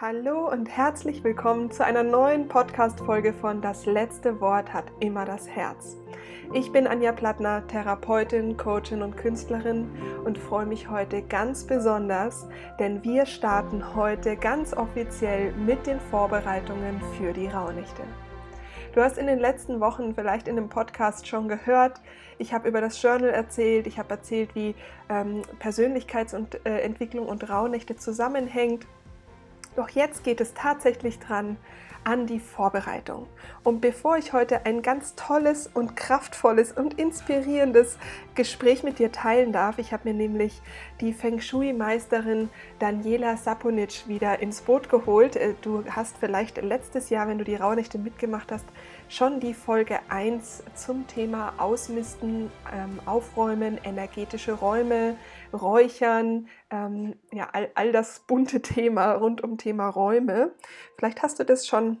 Hallo und herzlich willkommen zu einer neuen Podcast-Folge von Das letzte Wort hat immer das Herz. Ich bin Anja Plattner, Therapeutin, Coachin und Künstlerin und freue mich heute ganz besonders, denn wir starten heute ganz offiziell mit den Vorbereitungen für die Rauhnächte. Du hast in den letzten Wochen vielleicht in dem Podcast schon gehört, ich habe über das Journal erzählt, ich habe erzählt, wie ähm, Persönlichkeitsentwicklung und, äh, und Rauhnächte zusammenhängt. Doch jetzt geht es tatsächlich dran an die Vorbereitung. Und bevor ich heute ein ganz tolles und kraftvolles und inspirierendes Gespräch mit dir teilen darf, ich habe mir nämlich die Feng Shui-Meisterin Daniela Saponic wieder ins Boot geholt. Äh, du hast vielleicht letztes Jahr, wenn du die Rauhnächte mitgemacht hast, schon die Folge 1 zum Thema Ausmisten, ähm, Aufräumen, energetische Räume, Räuchern, ähm, ja, all, all das bunte Thema rund um Thema Räume. Vielleicht hast du das schon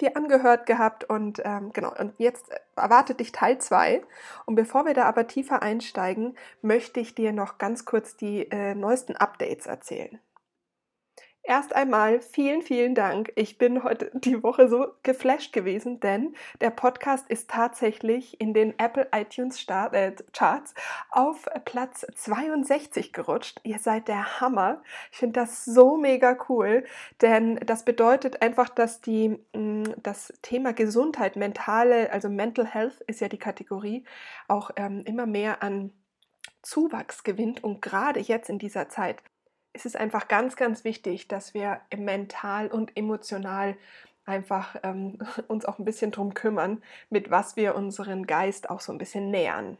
dir angehört gehabt und ähm, genau, und jetzt erwartet dich Teil 2. Und bevor wir da aber tiefer einsteigen, möchte ich dir noch ganz kurz die äh, neuesten Updates erzählen. Erst einmal vielen, vielen Dank. Ich bin heute die Woche so geflasht gewesen, denn der Podcast ist tatsächlich in den Apple iTunes Start, äh, Charts auf Platz 62 gerutscht. Ihr seid der Hammer. Ich finde das so mega cool, denn das bedeutet einfach, dass die, mm, das Thema Gesundheit, mentale, also Mental Health ist ja die Kategorie, auch ähm, immer mehr an Zuwachs gewinnt und gerade jetzt in dieser Zeit ist es einfach ganz, ganz wichtig, dass wir mental und emotional einfach ähm, uns auch ein bisschen drum kümmern, mit was wir unseren Geist auch so ein bisschen nähern.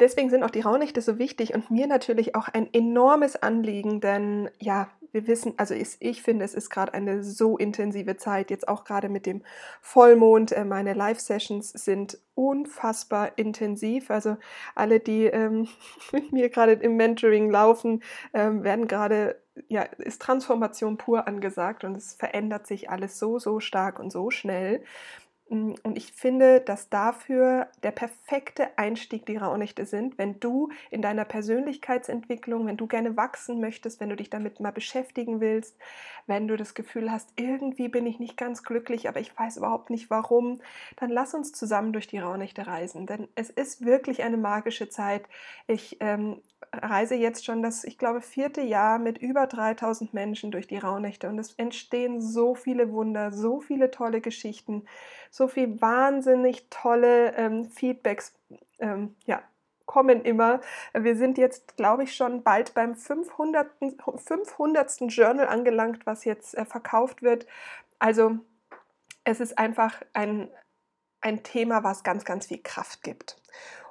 Deswegen sind auch die Rauhnächte so wichtig und mir natürlich auch ein enormes Anliegen, denn ja, wir wissen, also ich, ich finde, es ist gerade eine so intensive Zeit, jetzt auch gerade mit dem Vollmond. Äh, meine Live-Sessions sind unfassbar intensiv. Also alle, die ähm, mit mir gerade im Mentoring laufen, ähm, werden gerade, ja, ist Transformation pur angesagt und es verändert sich alles so, so stark und so schnell. Mm, und ich finde, dass dafür der perfekte Einstieg die Rauhnächte sind, wenn du in deiner Persönlichkeitsentwicklung, wenn du gerne wachsen möchtest, wenn du dich damit mal beschäftigen willst, wenn du das Gefühl hast, irgendwie bin ich nicht ganz glücklich, aber ich weiß überhaupt nicht warum, dann lass uns zusammen durch die Rauhnächte reisen. Denn es ist wirklich eine magische Zeit. Ich ähm, reise jetzt schon das, ich glaube, vierte Jahr mit über 3000 Menschen durch die Rauhnächte und es entstehen so viele Wunder, so viele tolle Geschichten, so viel wahnsinnig tolle ähm, Feedbacks, ähm, ja, kommen immer. Wir sind jetzt, glaube ich, schon bald beim 500. 500. Journal angelangt, was jetzt äh, verkauft wird. Also es ist einfach ein, ein Thema, was ganz, ganz viel Kraft gibt.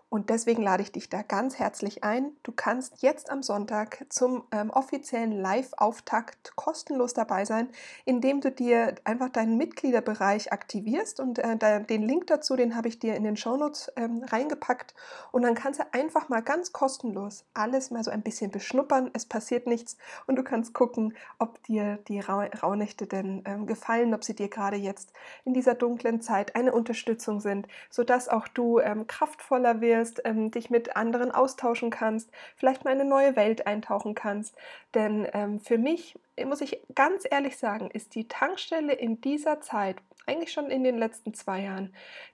Und deswegen lade ich dich da ganz herzlich ein. Du kannst jetzt am Sonntag zum ähm, offiziellen Live-Auftakt kostenlos dabei sein, indem du dir einfach deinen Mitgliederbereich aktivierst. Und äh, den Link dazu, den habe ich dir in den Shownotes ähm, reingepackt. Und dann kannst du einfach mal ganz kostenlos alles mal so ein bisschen beschnuppern. Es passiert nichts und du kannst gucken, ob dir die Ra Rauhnächte denn ähm, gefallen, ob sie dir gerade jetzt in dieser dunklen Zeit eine Unterstützung sind, sodass auch du ähm, kraftvoller wirst wirst, ähm, dich mit anderen austauschen kannst, vielleicht mal eine neue Welt eintauchen kannst. Denn ähm, für mich, muss ich ganz ehrlich sagen, ist die Tankstelle in dieser Zeit, eigentlich schon in den letzten zwei Jahren,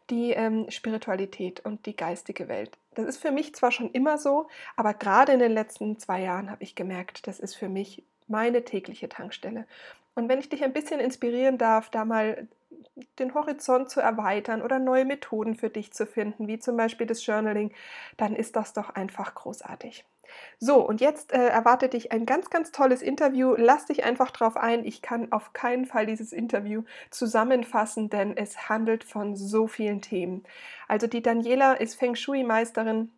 die ähm, Spiritualität und die geistige Welt. Das ist für mich zwar schon immer so, aber gerade in den letzten zwei Jahren habe ich gemerkt, das ist für mich meine tägliche Tankstelle. Und wenn ich dich ein bisschen inspirieren darf, da mal den Horizont zu erweitern oder neue Methoden für dich zu finden, wie zum Beispiel das Journaling, dann ist das doch einfach großartig. So, und jetzt äh, erwartet dich ein ganz, ganz tolles Interview. Lass dich einfach drauf ein. Ich kann auf keinen Fall dieses Interview zusammenfassen, denn es handelt von so vielen Themen. Also die Daniela ist Feng Shui-Meisterin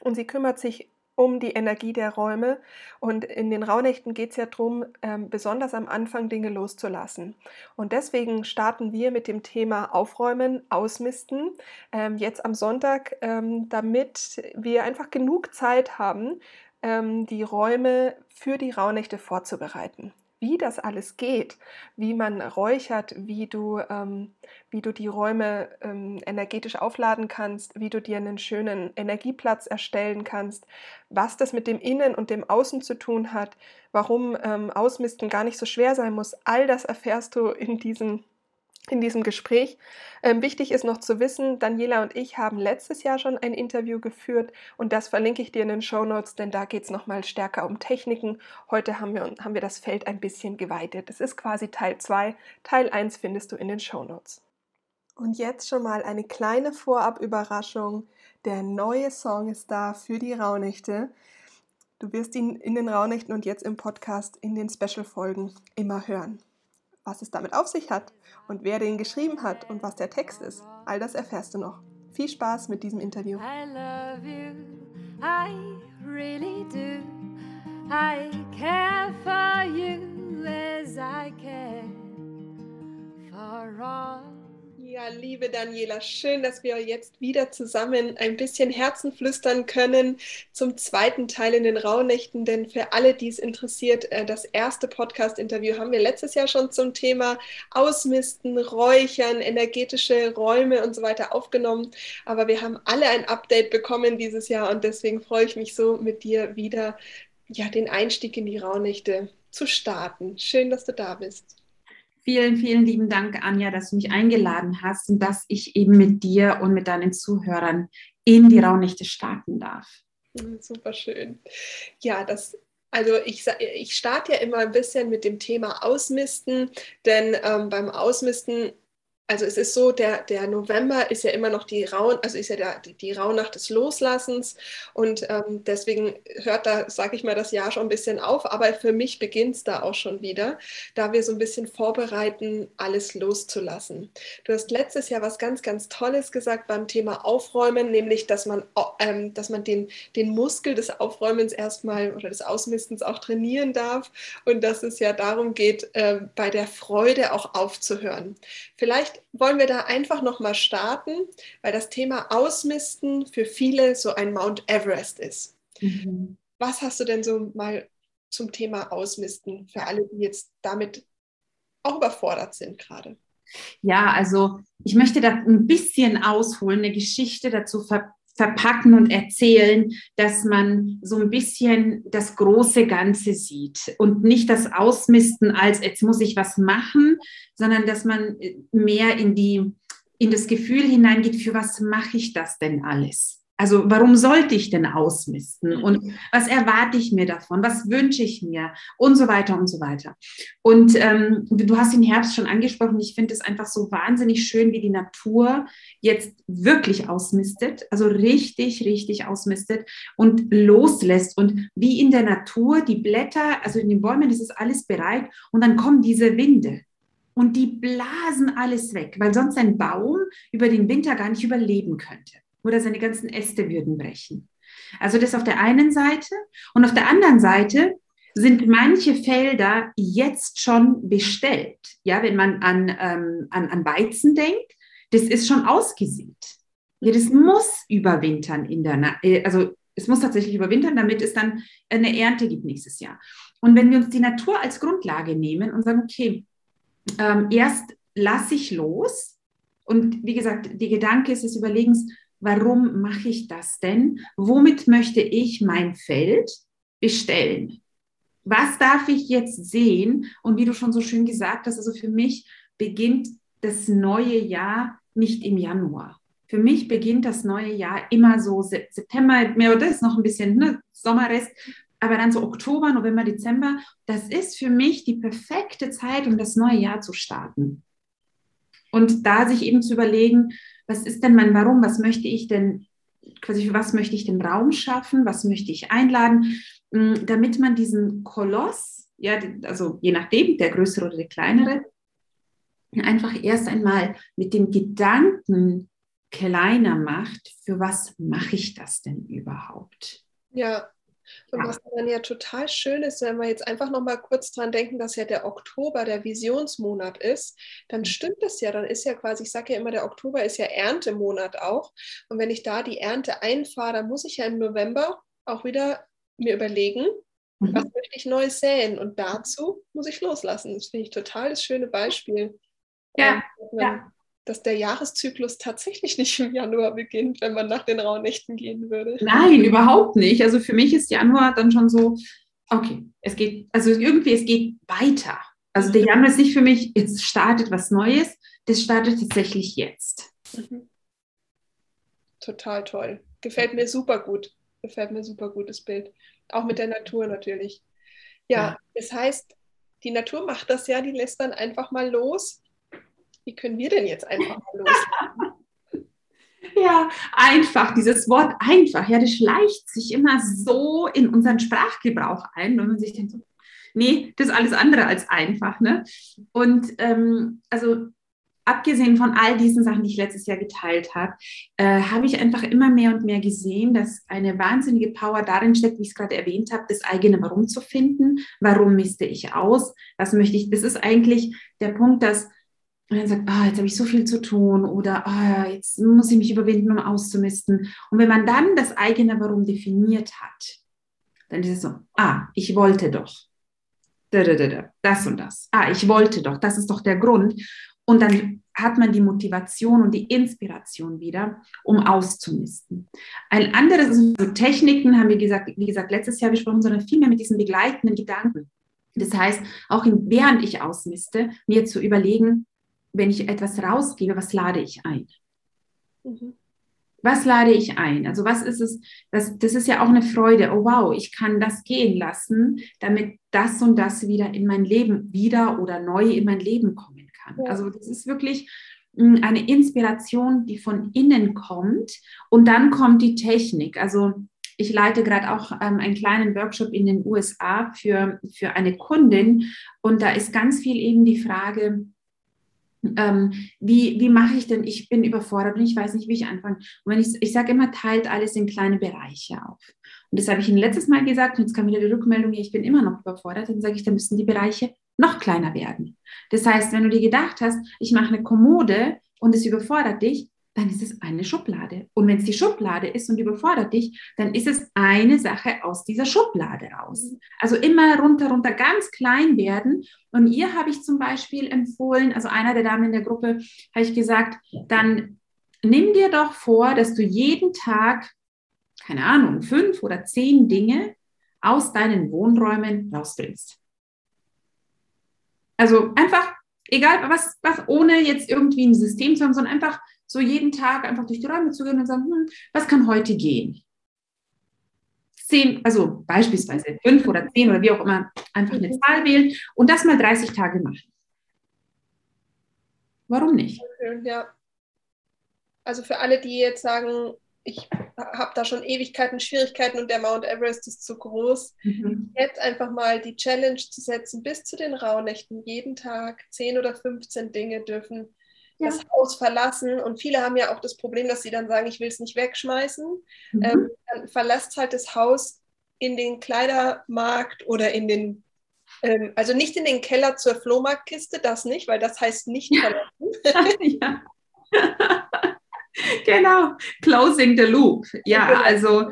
und sie kümmert sich um die Energie der Räume. Und in den Rauhnächten geht es ja darum, ähm, besonders am Anfang Dinge loszulassen. Und deswegen starten wir mit dem Thema Aufräumen, Ausmisten ähm, jetzt am Sonntag, ähm, damit wir einfach genug Zeit haben, die Räume für die Rauhnächte vorzubereiten. Wie das alles geht, wie man räuchert, wie du, ähm, wie du die Räume ähm, energetisch aufladen kannst, wie du dir einen schönen Energieplatz erstellen kannst, was das mit dem Innen und dem Außen zu tun hat, warum ähm, Ausmisten gar nicht so schwer sein muss, all das erfährst du in diesem in diesem Gespräch. Ähm, wichtig ist noch zu wissen, Daniela und ich haben letztes Jahr schon ein Interview geführt und das verlinke ich dir in den Show Notes, denn da geht es nochmal stärker um Techniken. Heute haben wir, haben wir das Feld ein bisschen geweitet. Das ist quasi Teil 2. Teil 1 findest du in den Show Notes. Und jetzt schon mal eine kleine Vorab-Überraschung. Der neue Song ist da für die Rauhnächte. Du wirst ihn in den Rauhnächten und jetzt im Podcast in den Special-Folgen immer hören. Was es damit auf sich hat und wer den geschrieben hat und was der Text ist, all das erfährst du noch. Viel Spaß mit diesem Interview. I love you, I really do. I care for you as I care for all ja, liebe Daniela, schön, dass wir jetzt wieder zusammen ein bisschen Herzen flüstern können zum zweiten Teil in den Rauhnächten. Denn für alle, die es interessiert, äh, das erste Podcast-Interview haben wir letztes Jahr schon zum Thema Ausmisten, Räuchern, energetische Räume und so weiter aufgenommen. Aber wir haben alle ein Update bekommen dieses Jahr und deswegen freue ich mich so, mit dir wieder ja, den Einstieg in die Rauhnächte zu starten. Schön, dass du da bist. Vielen, vielen lieben Dank, Anja, dass du mich eingeladen hast und dass ich eben mit dir und mit deinen Zuhörern in die Raunächte starten darf. Super schön. Ja, das also ich, ich starte ja immer ein bisschen mit dem Thema Ausmisten, denn ähm, beim Ausmisten also es ist so, der, der November ist ja immer noch die Rauh, also ist ja der, die, die Rauhnacht des Loslassens und ähm, deswegen hört da, sage ich mal, das Jahr schon ein bisschen auf, aber für mich beginnt es da auch schon wieder, da wir so ein bisschen vorbereiten, alles loszulassen. Du hast letztes Jahr was ganz, ganz Tolles gesagt beim Thema Aufräumen, nämlich, dass man, ähm, dass man den, den Muskel des Aufräumens erstmal oder des Ausmistens auch trainieren darf und dass es ja darum geht, äh, bei der Freude auch aufzuhören. Vielleicht vielleicht wollen wir da einfach nochmal starten, weil das Thema Ausmisten für viele so ein Mount Everest ist. Mhm. Was hast du denn so mal zum Thema Ausmisten für alle, die jetzt damit auch überfordert sind gerade? Ja, also ich möchte da ein bisschen ausholen, eine Geschichte dazu ver verpacken und erzählen, dass man so ein bisschen das große Ganze sieht und nicht das Ausmisten als jetzt muss ich was machen, sondern dass man mehr in die in das Gefühl hineingeht, für was mache ich das denn alles? Also warum sollte ich denn ausmisten? Und was erwarte ich mir davon? Was wünsche ich mir? Und so weiter und so weiter. Und ähm, du hast den Herbst schon angesprochen. Ich finde es einfach so wahnsinnig schön, wie die Natur jetzt wirklich ausmistet, also richtig, richtig ausmistet und loslässt. Und wie in der Natur die Blätter, also in den Bäumen ist es alles bereit und dann kommen diese Winde. Und die blasen alles weg, weil sonst ein Baum über den Winter gar nicht überleben könnte oder seine ganzen Äste würden brechen. Also das auf der einen Seite. Und auf der anderen Seite sind manche Felder jetzt schon bestellt. Ja, wenn man an, ähm, an, an Weizen denkt, das ist schon ausgesät. Ja, das muss überwintern in der, Na äh, also es muss tatsächlich überwintern, damit es dann eine Ernte gibt nächstes Jahr. Und wenn wir uns die Natur als Grundlage nehmen und sagen, okay, ähm, erst lasse ich los und wie gesagt, die Gedanke ist des Überlegens, warum mache ich das denn? Womit möchte ich mein Feld bestellen? Was darf ich jetzt sehen? Und wie du schon so schön gesagt hast, also für mich beginnt das neue Jahr nicht im Januar. Für mich beginnt das neue Jahr immer so September, mehr oder ist noch ein bisschen ne, Sommerrest, aber dann so Oktober, November, Dezember. Das ist für mich die perfekte Zeit, um das neue Jahr zu starten. Und da sich eben zu überlegen, was ist denn mein Warum? Was möchte ich denn, quasi für was möchte ich den Raum schaffen? Was möchte ich einladen? Mm, damit man diesen Koloss, ja, also je nachdem, der größere oder der kleinere, einfach erst einmal mit dem Gedanken kleiner macht, für was mache ich das denn überhaupt? Ja, und ja. was dann ja total schön ist, wenn wir jetzt einfach nochmal kurz dran denken, dass ja der Oktober der Visionsmonat ist, dann mhm. stimmt das ja. Dann ist ja quasi, ich sage ja immer, der Oktober ist ja Erntemonat auch. Und wenn ich da die Ernte einfahre, dann muss ich ja im November auch wieder mir überlegen, mhm. was möchte ich neu säen. Und dazu muss ich loslassen. Das finde ich total das schöne Beispiel. Ja, ähm, ja. Dass der Jahreszyklus tatsächlich nicht im Januar beginnt, wenn man nach den Rauhnächten gehen würde. Nein, überhaupt nicht. Also für mich ist Januar dann schon so, okay, es geht, also irgendwie, es geht weiter. Also der Januar ist nicht für mich, jetzt startet was Neues, das startet tatsächlich jetzt. Mhm. Total toll. Gefällt mir super gut. Gefällt mir super gutes Bild. Auch mit der Natur natürlich. Ja, ja, das heißt, die Natur macht das ja, die lässt dann einfach mal los. Wie können wir denn jetzt einfach mal los? ja, einfach, dieses Wort einfach, ja, das schleicht sich immer so in unseren Sprachgebrauch ein, wenn man sich denkt, nee, das ist alles andere als einfach. Ne? Und ähm, also abgesehen von all diesen Sachen, die ich letztes Jahr geteilt habe, äh, habe ich einfach immer mehr und mehr gesehen, dass eine wahnsinnige Power darin steckt, wie ich es gerade erwähnt habe, das eigene Warum zu finden. Warum misste ich aus? Was möchte ich? Das ist eigentlich der Punkt, dass man sagt, ah, jetzt habe ich so viel zu tun oder ah, jetzt muss ich mich überwinden, um auszumisten. Und wenn man dann das eigene Warum definiert hat, dann ist es so, ah, ich wollte doch. Das und das. Ah, ich wollte doch. Das ist doch der Grund. Und dann hat man die Motivation und die Inspiration wieder, um auszumisten. Ein anderes, also Techniken haben wir gesagt, wie gesagt, letztes Jahr besprochen, sondern vielmehr mit diesen begleitenden Gedanken. Das heißt, auch in, während ich ausmiste, mir zu überlegen, wenn ich etwas rausgebe, was lade ich ein? Mhm. Was lade ich ein? Also was ist es? Das, das ist ja auch eine Freude. Oh wow, ich kann das gehen lassen, damit das und das wieder in mein Leben wieder oder neu in mein Leben kommen kann. Ja. Also das ist wirklich hm, eine Inspiration, die von innen kommt und dann kommt die Technik. Also ich leite gerade auch ähm, einen kleinen Workshop in den USA für, für eine Kundin und da ist ganz viel eben die Frage, ähm, wie, wie mache ich denn, ich bin überfordert und ich weiß nicht, wie ich anfange. Und wenn ich, ich sage immer, teilt alles in kleine Bereiche auf. Und das habe ich Ihnen letztes Mal gesagt und jetzt kam wieder die Rückmeldung, ich bin immer noch überfordert, dann sage ich, dann müssen die Bereiche noch kleiner werden. Das heißt, wenn du dir gedacht hast, ich mache eine Kommode und es überfordert dich, dann ist es eine Schublade. Und wenn es die Schublade ist und überfordert dich, dann ist es eine Sache aus dieser Schublade raus. Mhm. Also immer runter, runter, ganz klein werden. Und ihr habe ich zum Beispiel empfohlen, also einer der Damen in der Gruppe, habe ich gesagt, dann nimm dir doch vor, dass du jeden Tag, keine Ahnung, fünf oder zehn Dinge aus deinen Wohnräumen rausbringst. Also einfach, egal was, was ohne jetzt irgendwie ein System zu haben, sondern einfach so jeden Tag einfach durch die Räume zu gehen und sagen, hm, was kann heute gehen? Zehn, also beispielsweise fünf oder zehn oder wie auch immer, einfach eine Zahl wählen und das mal 30 Tage machen. Warum nicht? Ja. Also für alle, die jetzt sagen, ich habe da schon Ewigkeiten Schwierigkeiten und der Mount Everest ist zu groß. Mhm. Jetzt einfach mal die Challenge zu setzen, bis zu den Rauhnächten, jeden Tag 10 oder 15 Dinge dürfen ja. das Haus verlassen. Und viele haben ja auch das Problem, dass sie dann sagen, ich will es nicht wegschmeißen. Mhm. Ähm, dann verlasst halt das Haus in den Kleidermarkt oder in den, ähm, also nicht in den Keller zur Flohmarktkiste, das nicht, weil das heißt nicht verlassen. ja. genau, closing the loop. Ja, genau. also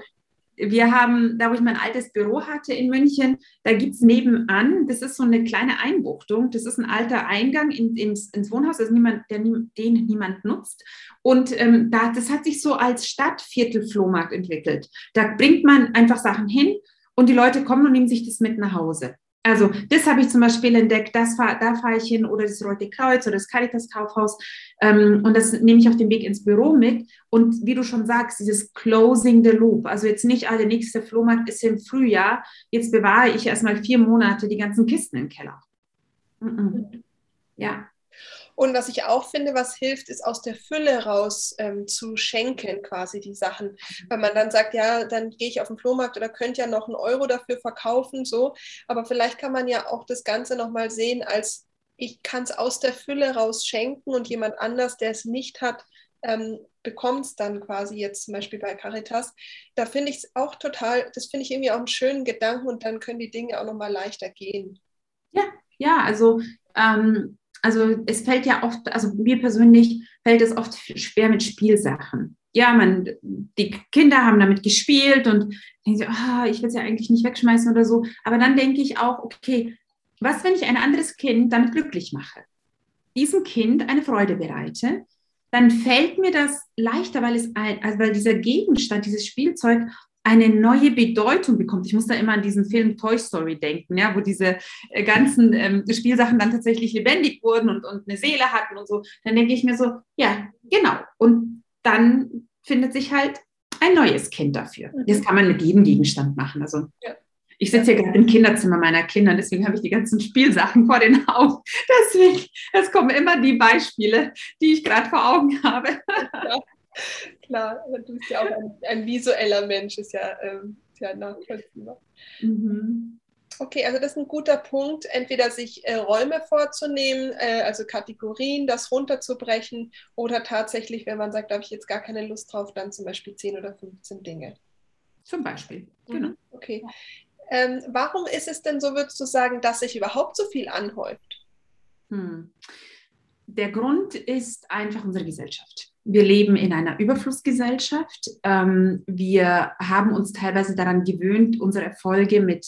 wir haben, da wo ich mein altes Büro hatte in München, da gibt es nebenan, das ist so eine kleine Einbuchtung, das ist ein alter Eingang in, ins, ins Wohnhaus, also niemand, der, den niemand nutzt. Und ähm, da, das hat sich so als Stadtviertel-Flohmarkt entwickelt. Da bringt man einfach Sachen hin und die Leute kommen und nehmen sich das mit nach Hause. Also das habe ich zum Beispiel entdeckt, das fahr, da fahre ich hin oder das Rote Kreuz oder das Caritas Kaufhaus ähm, und das nehme ich auf dem Weg ins Büro mit. Und wie du schon sagst, dieses Closing the Loop, also jetzt nicht, ah, der nächste Flohmarkt ist im Frühjahr, jetzt bewahre ich erstmal vier Monate die ganzen Kisten im Keller. Mm -mm. Ja, und was ich auch finde, was hilft, ist aus der Fülle raus ähm, zu schenken, quasi die Sachen. Weil man dann sagt, ja, dann gehe ich auf den Flohmarkt oder könnte ja noch einen Euro dafür verkaufen, so. Aber vielleicht kann man ja auch das Ganze nochmal sehen als, ich kann es aus der Fülle raus schenken und jemand anders, der es nicht hat, ähm, bekommt es dann quasi jetzt zum Beispiel bei Caritas. Da finde ich es auch total, das finde ich irgendwie auch einen schönen Gedanken und dann können die Dinge auch nochmal leichter gehen. Ja, ja, also ähm, also es fällt ja oft, also mir persönlich fällt es oft schwer mit Spielsachen. Ja, man, die Kinder haben damit gespielt und denken sie, ah, ich will es ja eigentlich nicht wegschmeißen oder so. Aber dann denke ich auch, okay, was, wenn ich ein anderes Kind damit glücklich mache? Diesem Kind eine Freude bereite, dann fällt mir das leichter, weil es ein, also weil dieser Gegenstand, dieses Spielzeug eine neue Bedeutung bekommt. Ich muss da immer an diesen Film Toy Story denken, ja, wo diese äh, ganzen ähm, Spielsachen dann tatsächlich lebendig wurden und, und eine Seele hatten und so. Dann denke ich mir so, ja, genau. Und dann findet sich halt ein neues Kind dafür. Mhm. Das kann man mit jedem Gegenstand machen. Also ja. Ich sitze hier gerade im Kinderzimmer meiner Kinder, deswegen habe ich die ganzen Spielsachen vor den Augen. Deswegen, es kommen immer die Beispiele, die ich gerade vor Augen habe. Ja, klar, du bist ja auch ein, ein visueller Mensch, ist ja, ähm, ja nachvollziehbar. Mhm. Okay, also das ist ein guter Punkt, entweder sich äh, Räume vorzunehmen, äh, also Kategorien, das runterzubrechen oder tatsächlich, wenn man sagt, da habe ich jetzt gar keine Lust drauf, dann zum Beispiel 10 oder 15 Dinge. Zum Beispiel, mhm. genau. Okay. Ähm, warum ist es denn so, würdest du sagen, dass sich überhaupt so viel anhäuft? Hm. Der Grund ist einfach unsere Gesellschaft. Wir leben in einer Überflussgesellschaft. Ähm, wir haben uns teilweise daran gewöhnt, unsere Erfolge mit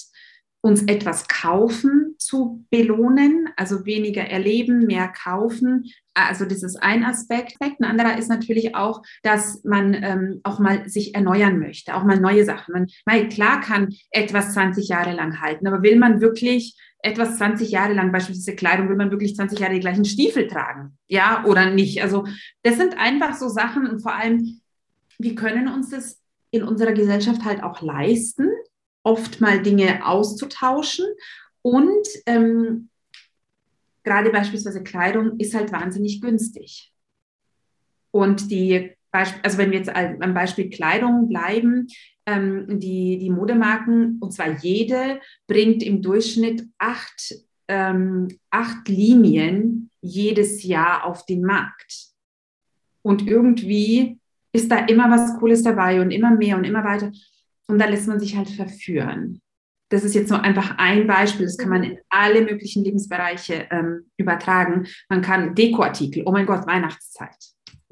uns etwas kaufen zu belohnen, also weniger erleben, mehr kaufen. Also das ist ein Aspekt. Ein anderer ist natürlich auch, dass man ähm, auch mal sich erneuern möchte, auch mal neue Sachen. Man, klar kann etwas 20 Jahre lang halten, aber will man wirklich etwas 20 Jahre lang, beispielsweise Kleidung, will man wirklich 20 Jahre die gleichen Stiefel tragen? Ja, oder nicht? Also das sind einfach so Sachen und vor allem, wir können uns das in unserer Gesellschaft halt auch leisten, oft mal Dinge auszutauschen. Und ähm, gerade beispielsweise Kleidung ist halt wahnsinnig günstig. Und die, also wenn wir jetzt am Beispiel Kleidung bleiben, ähm, die, die Modemarken, und zwar jede, bringt im Durchschnitt acht, ähm, acht Linien jedes Jahr auf den Markt. Und irgendwie ist da immer was Cooles dabei und immer mehr und immer weiter. Und da lässt man sich halt verführen. Das ist jetzt nur einfach ein Beispiel. Das kann man in alle möglichen Lebensbereiche ähm, übertragen. Man kann Dekoartikel, oh mein Gott, Weihnachtszeit.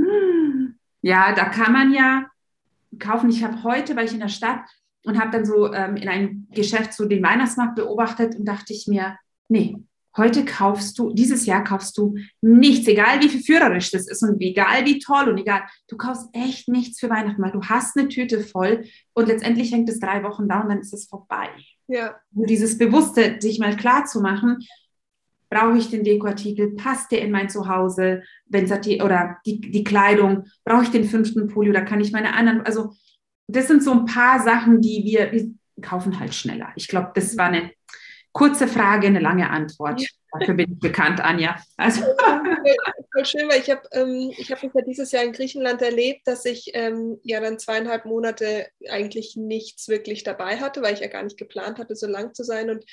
Hm. Ja, da kann man ja kaufen. Ich habe heute, war ich in der Stadt und habe dann so ähm, in einem Geschäft so den Weihnachtsmarkt beobachtet und dachte ich mir, nee, Heute kaufst du, dieses Jahr kaufst du nichts, egal wie führerisch das ist und egal wie toll und egal, du kaufst echt nichts für Weihnachten, weil du hast eine Tüte voll und letztendlich hängt es drei Wochen da und dann ist es vorbei. Ja. Nur dieses Bewusste, sich mal klar zu machen, brauche ich den Dekoartikel, passt der in mein Zuhause, wenn oder die, die Kleidung, brauche ich den fünften Pulli oder kann ich meine anderen, also das sind so ein paar Sachen, die wir, wir kaufen halt schneller. Ich glaube, das war eine kurze Frage, eine lange Antwort. Dafür bin ich bekannt, Anja. Also. Voll schön, weil ich habe ähm, hab ja dieses Jahr in Griechenland erlebt, dass ich ähm, ja dann zweieinhalb Monate eigentlich nichts wirklich dabei hatte, weil ich ja gar nicht geplant hatte, so lang zu sein. Und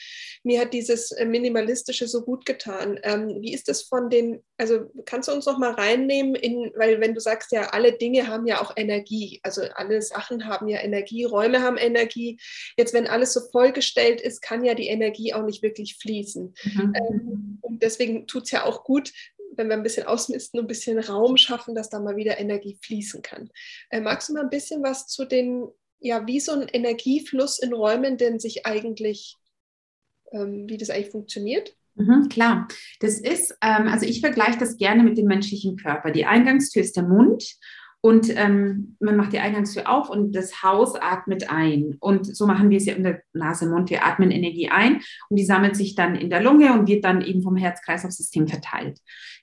mir hat dieses äh, Minimalistische so gut getan. Ähm, wie ist das von den, also kannst du uns noch mal reinnehmen, in, weil wenn du sagst, ja, alle Dinge haben ja auch Energie, also alle Sachen haben ja Energie, Räume haben Energie. Jetzt, wenn alles so vollgestellt ist, kann ja die Energie auch nicht wirklich fließen. Mhm. Ähm, und deswegen tut es ja auch gut, wenn wir ein bisschen ausmisten und ein bisschen Raum schaffen, dass da mal wieder Energie fließen kann. Äh, magst du mal ein bisschen was zu den, ja, wie so ein Energiefluss in Räumen denn sich eigentlich, ähm, wie das eigentlich funktioniert? Mhm, klar, das ist, ähm, also ich vergleiche das gerne mit dem menschlichen Körper. Die Eingangstür ist der Mund und ähm, man macht die Eingangstür auf und das Haus atmet ein. Und so machen wir es ja in der Nase, Mund. Wir atmen Energie ein und die sammelt sich dann in der Lunge und wird dann eben vom Herz-Kreislauf-System verteilt.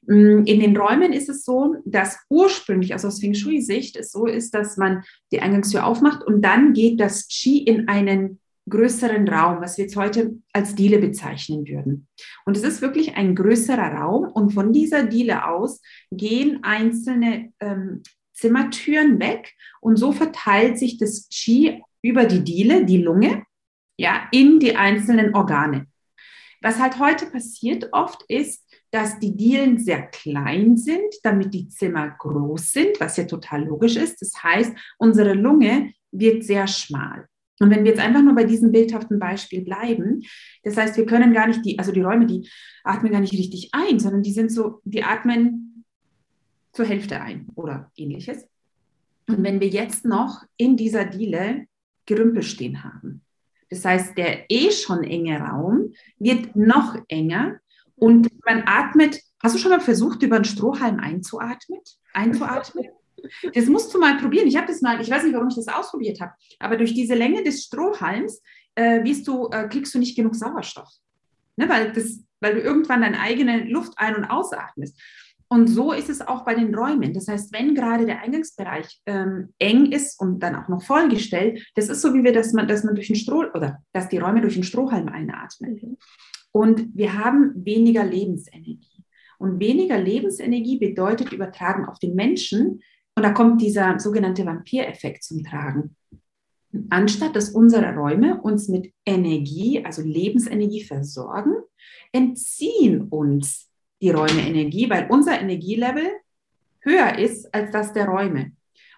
Mm, in den Räumen ist es so, dass ursprünglich, also aus Feng Shui-Sicht, es so ist, dass man die Eingangstür aufmacht und dann geht das Qi in einen größeren Raum, was wir jetzt heute als Diele bezeichnen würden. Und es ist wirklich ein größerer Raum und von dieser Diele aus gehen einzelne ähm, Zimmertüren weg und so verteilt sich das Qi über die Diele, die Lunge, ja, in die einzelnen Organe. Was halt heute passiert oft ist, dass die Dielen sehr klein sind, damit die Zimmer groß sind, was ja total logisch ist. Das heißt, unsere Lunge wird sehr schmal. Und wenn wir jetzt einfach nur bei diesem bildhaften Beispiel bleiben, das heißt, wir können gar nicht die, also die Räume, die atmen gar nicht richtig ein, sondern die sind so, die atmen zur Hälfte ein oder ähnliches. Und wenn wir jetzt noch in dieser Diele Gerümpel stehen haben, Das heißt, der eh schon enge Raum wird noch enger und man atmet. Hast du schon mal versucht, über einen Strohhalm einzuatmen? einzuatmen? Das musst du mal probieren. Ich habe das mal, ich weiß nicht, warum ich das ausprobiert habe, aber durch diese Länge des Strohhalms äh, du, äh, kriegst du nicht genug Sauerstoff. Ne? Weil, das, weil du irgendwann deine eigene Luft ein- und ausatmest. Und so ist es auch bei den Räumen. Das heißt, wenn gerade der Eingangsbereich ähm, eng ist und dann auch noch vollgestellt, das ist so, wie wir, dass man, dass man durch den Stroh oder dass die Räume durch den Strohhalm einatmen. Mhm. Und wir haben weniger Lebensenergie. Und weniger Lebensenergie bedeutet übertragen auf den Menschen. Und da kommt dieser sogenannte Vampireffekt zum Tragen. Anstatt dass unsere Räume uns mit Energie, also Lebensenergie versorgen, entziehen uns die Räume Energie, weil unser Energielevel höher ist als das der Räume.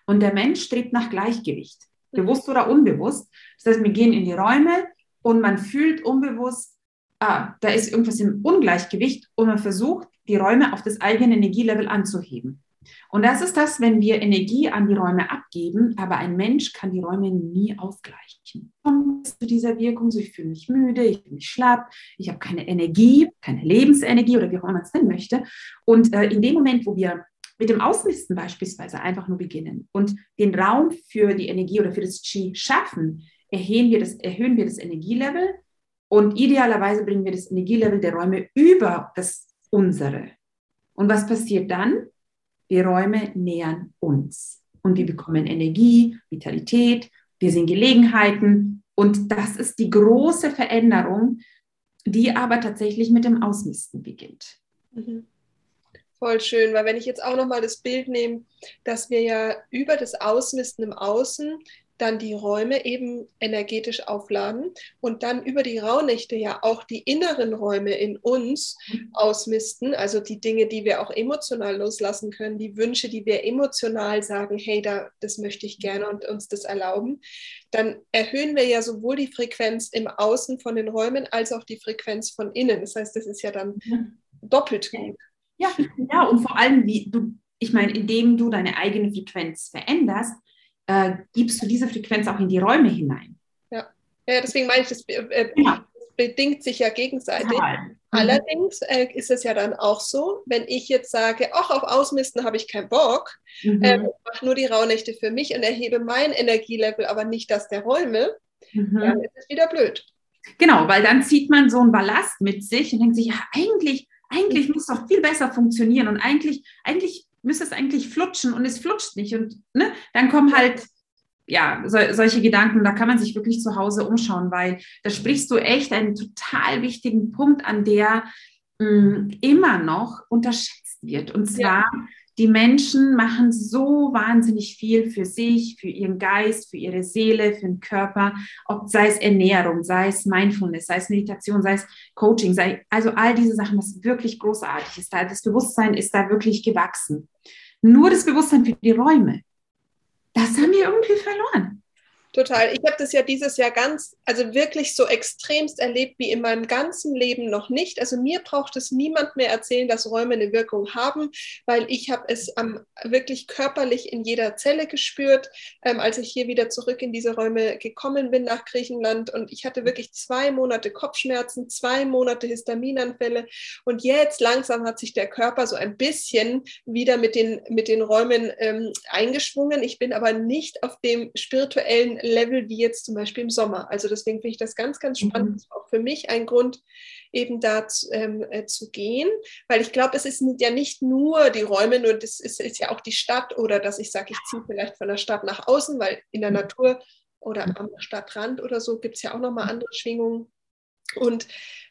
Und der Mensch strebt nach Gleichgewicht, bewusst oder unbewusst. Das heißt, wir gehen in die Räume und man fühlt unbewusst, ah, da ist irgendwas im Ungleichgewicht und man versucht, die Räume auf das eigene Energielevel anzuheben. Und das ist das, wenn wir Energie an die Räume abgeben, aber ein Mensch kann die Räume nie ausgleichen. Zu dieser Wirkung, so ich fühle mich müde, ich fühle mich schlapp, ich habe keine Energie, keine Lebensenergie oder wie auch immer man es nennen möchte. Und äh, in dem Moment, wo wir mit dem Ausmisten beispielsweise einfach nur beginnen und den Raum für die Energie oder für das Qi schaffen, erhöhen wir das, erhöhen wir das Energielevel und idealerweise bringen wir das Energielevel der Räume über das unsere. Und was passiert dann? Die Räume nähern uns und wir bekommen Energie, Vitalität, wir sehen Gelegenheiten und das ist die große Veränderung, die aber tatsächlich mit dem Ausmisten beginnt. Mhm. Voll schön, weil wenn ich jetzt auch nochmal das Bild nehme, dass wir ja über das Ausmisten im Außen dann die Räume eben energetisch aufladen und dann über die Rauhnächte ja auch die inneren Räume in uns ausmisten, also die Dinge, die wir auch emotional loslassen können, die Wünsche, die wir emotional sagen, hey, da, das möchte ich gerne und uns das erlauben, dann erhöhen wir ja sowohl die Frequenz im Außen von den Räumen als auch die Frequenz von innen. Das heißt, das ist ja dann doppelt gut. Ja, ja, und vor allem, wie du, ich meine, indem du deine eigene Frequenz veränderst, äh, gibst du diese Frequenz auch in die Räume hinein. Ja, ja deswegen meine ich, das, äh, ja. bedingt sich ja gegenseitig. Mhm. Allerdings äh, ist es ja dann auch so, wenn ich jetzt sage, ach, auf Ausmisten habe ich keinen Bock, mhm. äh, mache nur die Rauhnächte für mich und erhebe mein Energielevel, aber nicht das der Räume, mhm. dann ist es wieder blöd. Genau, weil dann zieht man so einen Ballast mit sich und denkt sich, ja, eigentlich, eigentlich muss doch viel besser funktionieren und eigentlich, eigentlich müsste es eigentlich flutschen und es flutscht nicht. Und ne, dann kommen halt ja, so, solche Gedanken, da kann man sich wirklich zu Hause umschauen, weil da sprichst du echt einen total wichtigen Punkt an, der mh, mm, immer noch unterschätzt wird. Und zwar ja die Menschen machen so wahnsinnig viel für sich, für ihren Geist, für ihre Seele, für den Körper, ob sei es Ernährung, sei es Mindfulness, sei es Meditation, sei es Coaching, sei also all diese Sachen, was wirklich großartig ist. Da das Bewusstsein ist da wirklich gewachsen. Nur das Bewusstsein für die Räume, das haben wir irgendwie verloren. Total. Ich habe das ja dieses Jahr ganz, also wirklich so extremst erlebt wie in meinem ganzen Leben noch nicht. Also mir braucht es niemand mehr erzählen, dass Räume eine Wirkung haben, weil ich habe es ähm, wirklich körperlich in jeder Zelle gespürt, ähm, als ich hier wieder zurück in diese Räume gekommen bin nach Griechenland. Und ich hatte wirklich zwei Monate Kopfschmerzen, zwei Monate Histaminanfälle. Und jetzt langsam hat sich der Körper so ein bisschen wieder mit den, mit den Räumen ähm, eingeschwungen. Ich bin aber nicht auf dem spirituellen Level wie jetzt zum Beispiel im Sommer. Also deswegen finde ich das ganz, ganz spannend. Mhm. Das ist auch für mich ein Grund, eben da ähm, äh, zu gehen, weil ich glaube, es ist ja nicht nur die Räume, nur das ist, ist ja auch die Stadt oder dass ich sage, ich ziehe vielleicht von der Stadt nach außen, weil in der mhm. Natur oder am Stadtrand oder so gibt es ja auch nochmal andere Schwingungen. Und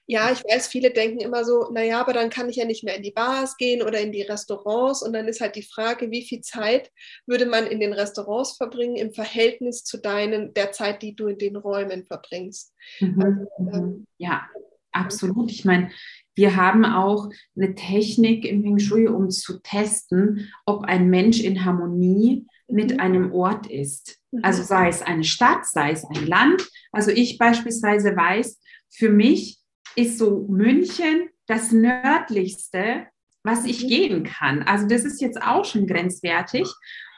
ja, ich weiß, viele denken immer so, naja, aber dann kann ich ja nicht mehr in die Bars gehen oder in die Restaurants. Und dann ist halt die Frage, wie viel Zeit würde man in den Restaurants verbringen im Verhältnis zu deinen, der Zeit, die du in den Räumen verbringst. Mhm. Also, ähm, ja, absolut. Ich meine, wir haben auch eine Technik im Feng Shui, um zu testen, ob ein Mensch in Harmonie mit mhm. einem Ort ist. Also mhm. sei es eine Stadt, sei es ein Land. Also ich beispielsweise weiß, für mich ist so München das nördlichste, was ich mhm. gehen kann. Also das ist jetzt auch schon grenzwertig.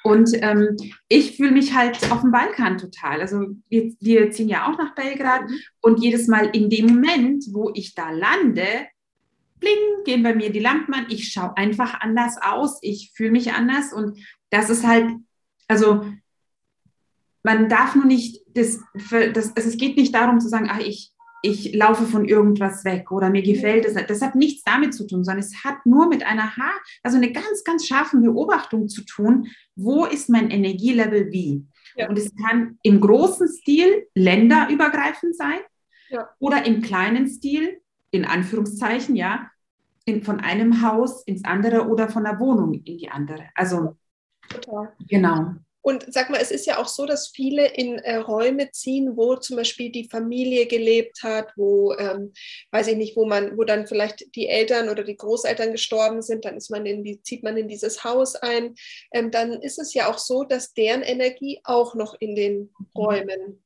Und ähm, ich fühle mich halt auf dem Balkan total. Also wir, wir ziehen ja auch nach Belgrad mhm. und jedes Mal in dem Moment, wo ich da lande, bling, gehen bei mir die Lampen an. Ich schaue einfach anders aus. Ich fühle mich anders und das ist halt, also man darf nur nicht, das, das, also es geht nicht darum zu sagen, ach, ich, ich laufe von irgendwas weg oder mir gefällt es. Das hat nichts damit zu tun, sondern es hat nur mit einer Haar, also eine ganz, ganz scharfen Beobachtung zu tun, wo ist mein Energielevel wie. Ja. Und es kann im großen Stil länderübergreifend sein ja. oder im kleinen Stil, in Anführungszeichen, ja, in, von einem Haus ins andere oder von der Wohnung in die andere. Also, Total. genau. Und sag mal, es ist ja auch so, dass viele in äh, Räume ziehen, wo zum Beispiel die Familie gelebt hat, wo, ähm, weiß ich nicht, wo man, wo dann vielleicht die Eltern oder die Großeltern gestorben sind, dann ist man in die, zieht man in dieses Haus ein. Ähm, dann ist es ja auch so, dass deren Energie auch noch in den. Räumen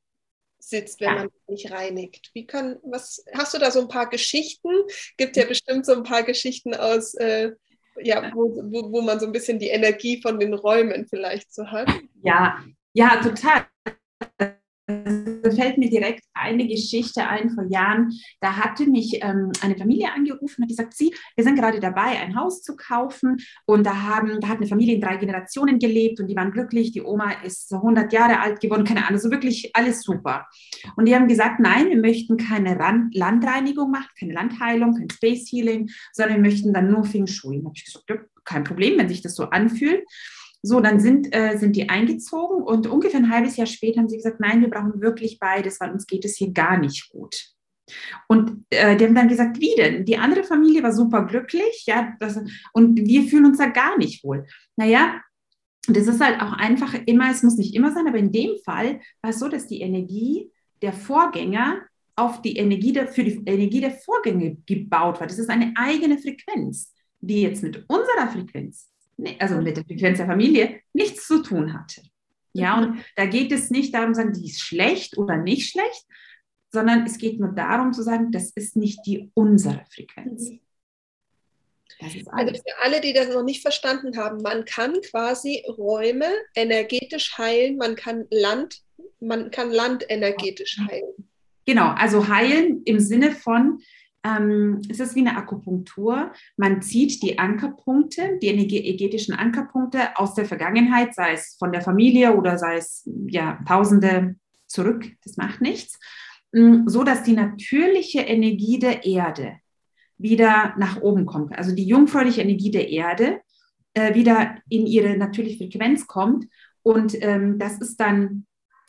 sitzt, wenn man nicht reinigt. Wie kann, was, hast du da so ein paar Geschichten? Gibt ja bestimmt so ein paar Geschichten aus äh, ja, wo, wo, wo man so ein bisschen die Energie von den Räumen vielleicht so hat. Ja, ja, total. Da fällt mir direkt eine Geschichte ein vor Jahren. Da hatte mich ähm, eine Familie angerufen und hat gesagt, Sie, wir sind gerade dabei, ein Haus zu kaufen. Und da, haben, da hat eine Familie in drei Generationen gelebt und die waren glücklich. Die Oma ist so 100 Jahre alt geworden, keine Ahnung, so wirklich alles super. Und die haben gesagt, nein, wir möchten keine Rand Landreinigung machen, keine Landheilung, kein Space Healing, sondern wir möchten dann nur Feng Shui. Da habe ich gesagt, ja, kein Problem, wenn sich das so anfühlt. So, dann sind, äh, sind die eingezogen und ungefähr ein halbes Jahr später haben sie gesagt, nein, wir brauchen wirklich beides, weil uns geht es hier gar nicht gut. Und äh, die haben dann gesagt, wie denn? Die andere Familie war super glücklich, ja, das, und wir fühlen uns da gar nicht wohl. Naja, das ist halt auch einfach immer, es muss nicht immer sein, aber in dem Fall war es so, dass die Energie der Vorgänger auf die Energie der, für die Energie der Vorgänge gebaut war. Das ist eine eigene Frequenz, die jetzt mit unserer Frequenz also mit der Frequenz der Familie, nichts zu tun hatte. Ja, und da geht es nicht darum zu sagen, die ist schlecht oder nicht schlecht, sondern es geht nur darum zu sagen, das ist nicht die unsere Frequenz. Mhm. Also für alle, die das noch nicht verstanden haben, man kann quasi Räume energetisch heilen, man kann Land, man kann Land energetisch heilen. Genau, also heilen im Sinne von, ähm, es ist wie eine Akupunktur. Man zieht die Ankerpunkte, die energetischen Ankerpunkte aus der Vergangenheit, sei es von der Familie oder sei es ja Tausende zurück, das macht nichts, mm, so dass die natürliche Energie der Erde wieder nach oben kommt. Also die jungfräuliche Energie der Erde äh, wieder in ihre natürliche Frequenz kommt. Und ähm, das ist dann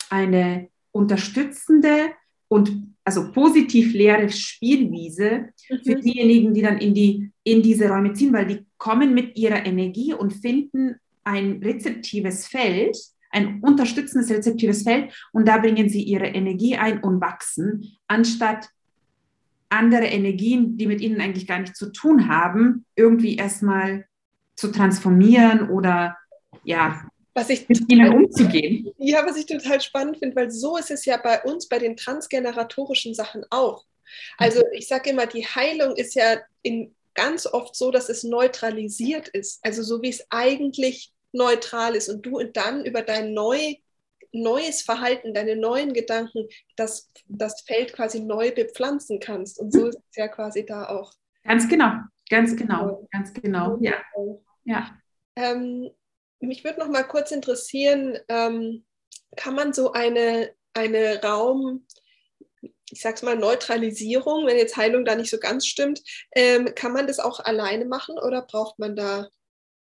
eine unterstützende und also positiv leere Spielwiese mhm. für diejenigen, die dann in, die, in diese Räume ziehen, weil die kommen mit ihrer Energie und finden ein rezeptives Feld, ein unterstützendes rezeptives Feld und da bringen sie ihre Energie ein und wachsen, anstatt andere Energien, die mit ihnen eigentlich gar nichts zu tun haben, irgendwie erstmal zu transformieren oder ja, was ich mit ihnen umzugehen. Ja, was ich total spannend finde, weil so ist es ja bei uns, bei den transgeneratorischen Sachen auch. Also mhm. ich sage immer, die Heilung ist ja in, ganz oft so, dass es neutralisiert ist. Also so wie es eigentlich neutral ist und du dann über dein neu, neues Verhalten, deine neuen Gedanken, das, das Feld quasi neu bepflanzen kannst. Und so ist es ja quasi da auch. Ganz genau, ganz genau, ganz genau, ja. ja. Ähm, mich würde noch mal kurz interessieren, ähm, kann man so eine, eine Raum, ich sag's mal, Neutralisierung, wenn jetzt Heilung da nicht so ganz stimmt, ähm, kann man das auch alleine machen oder braucht man da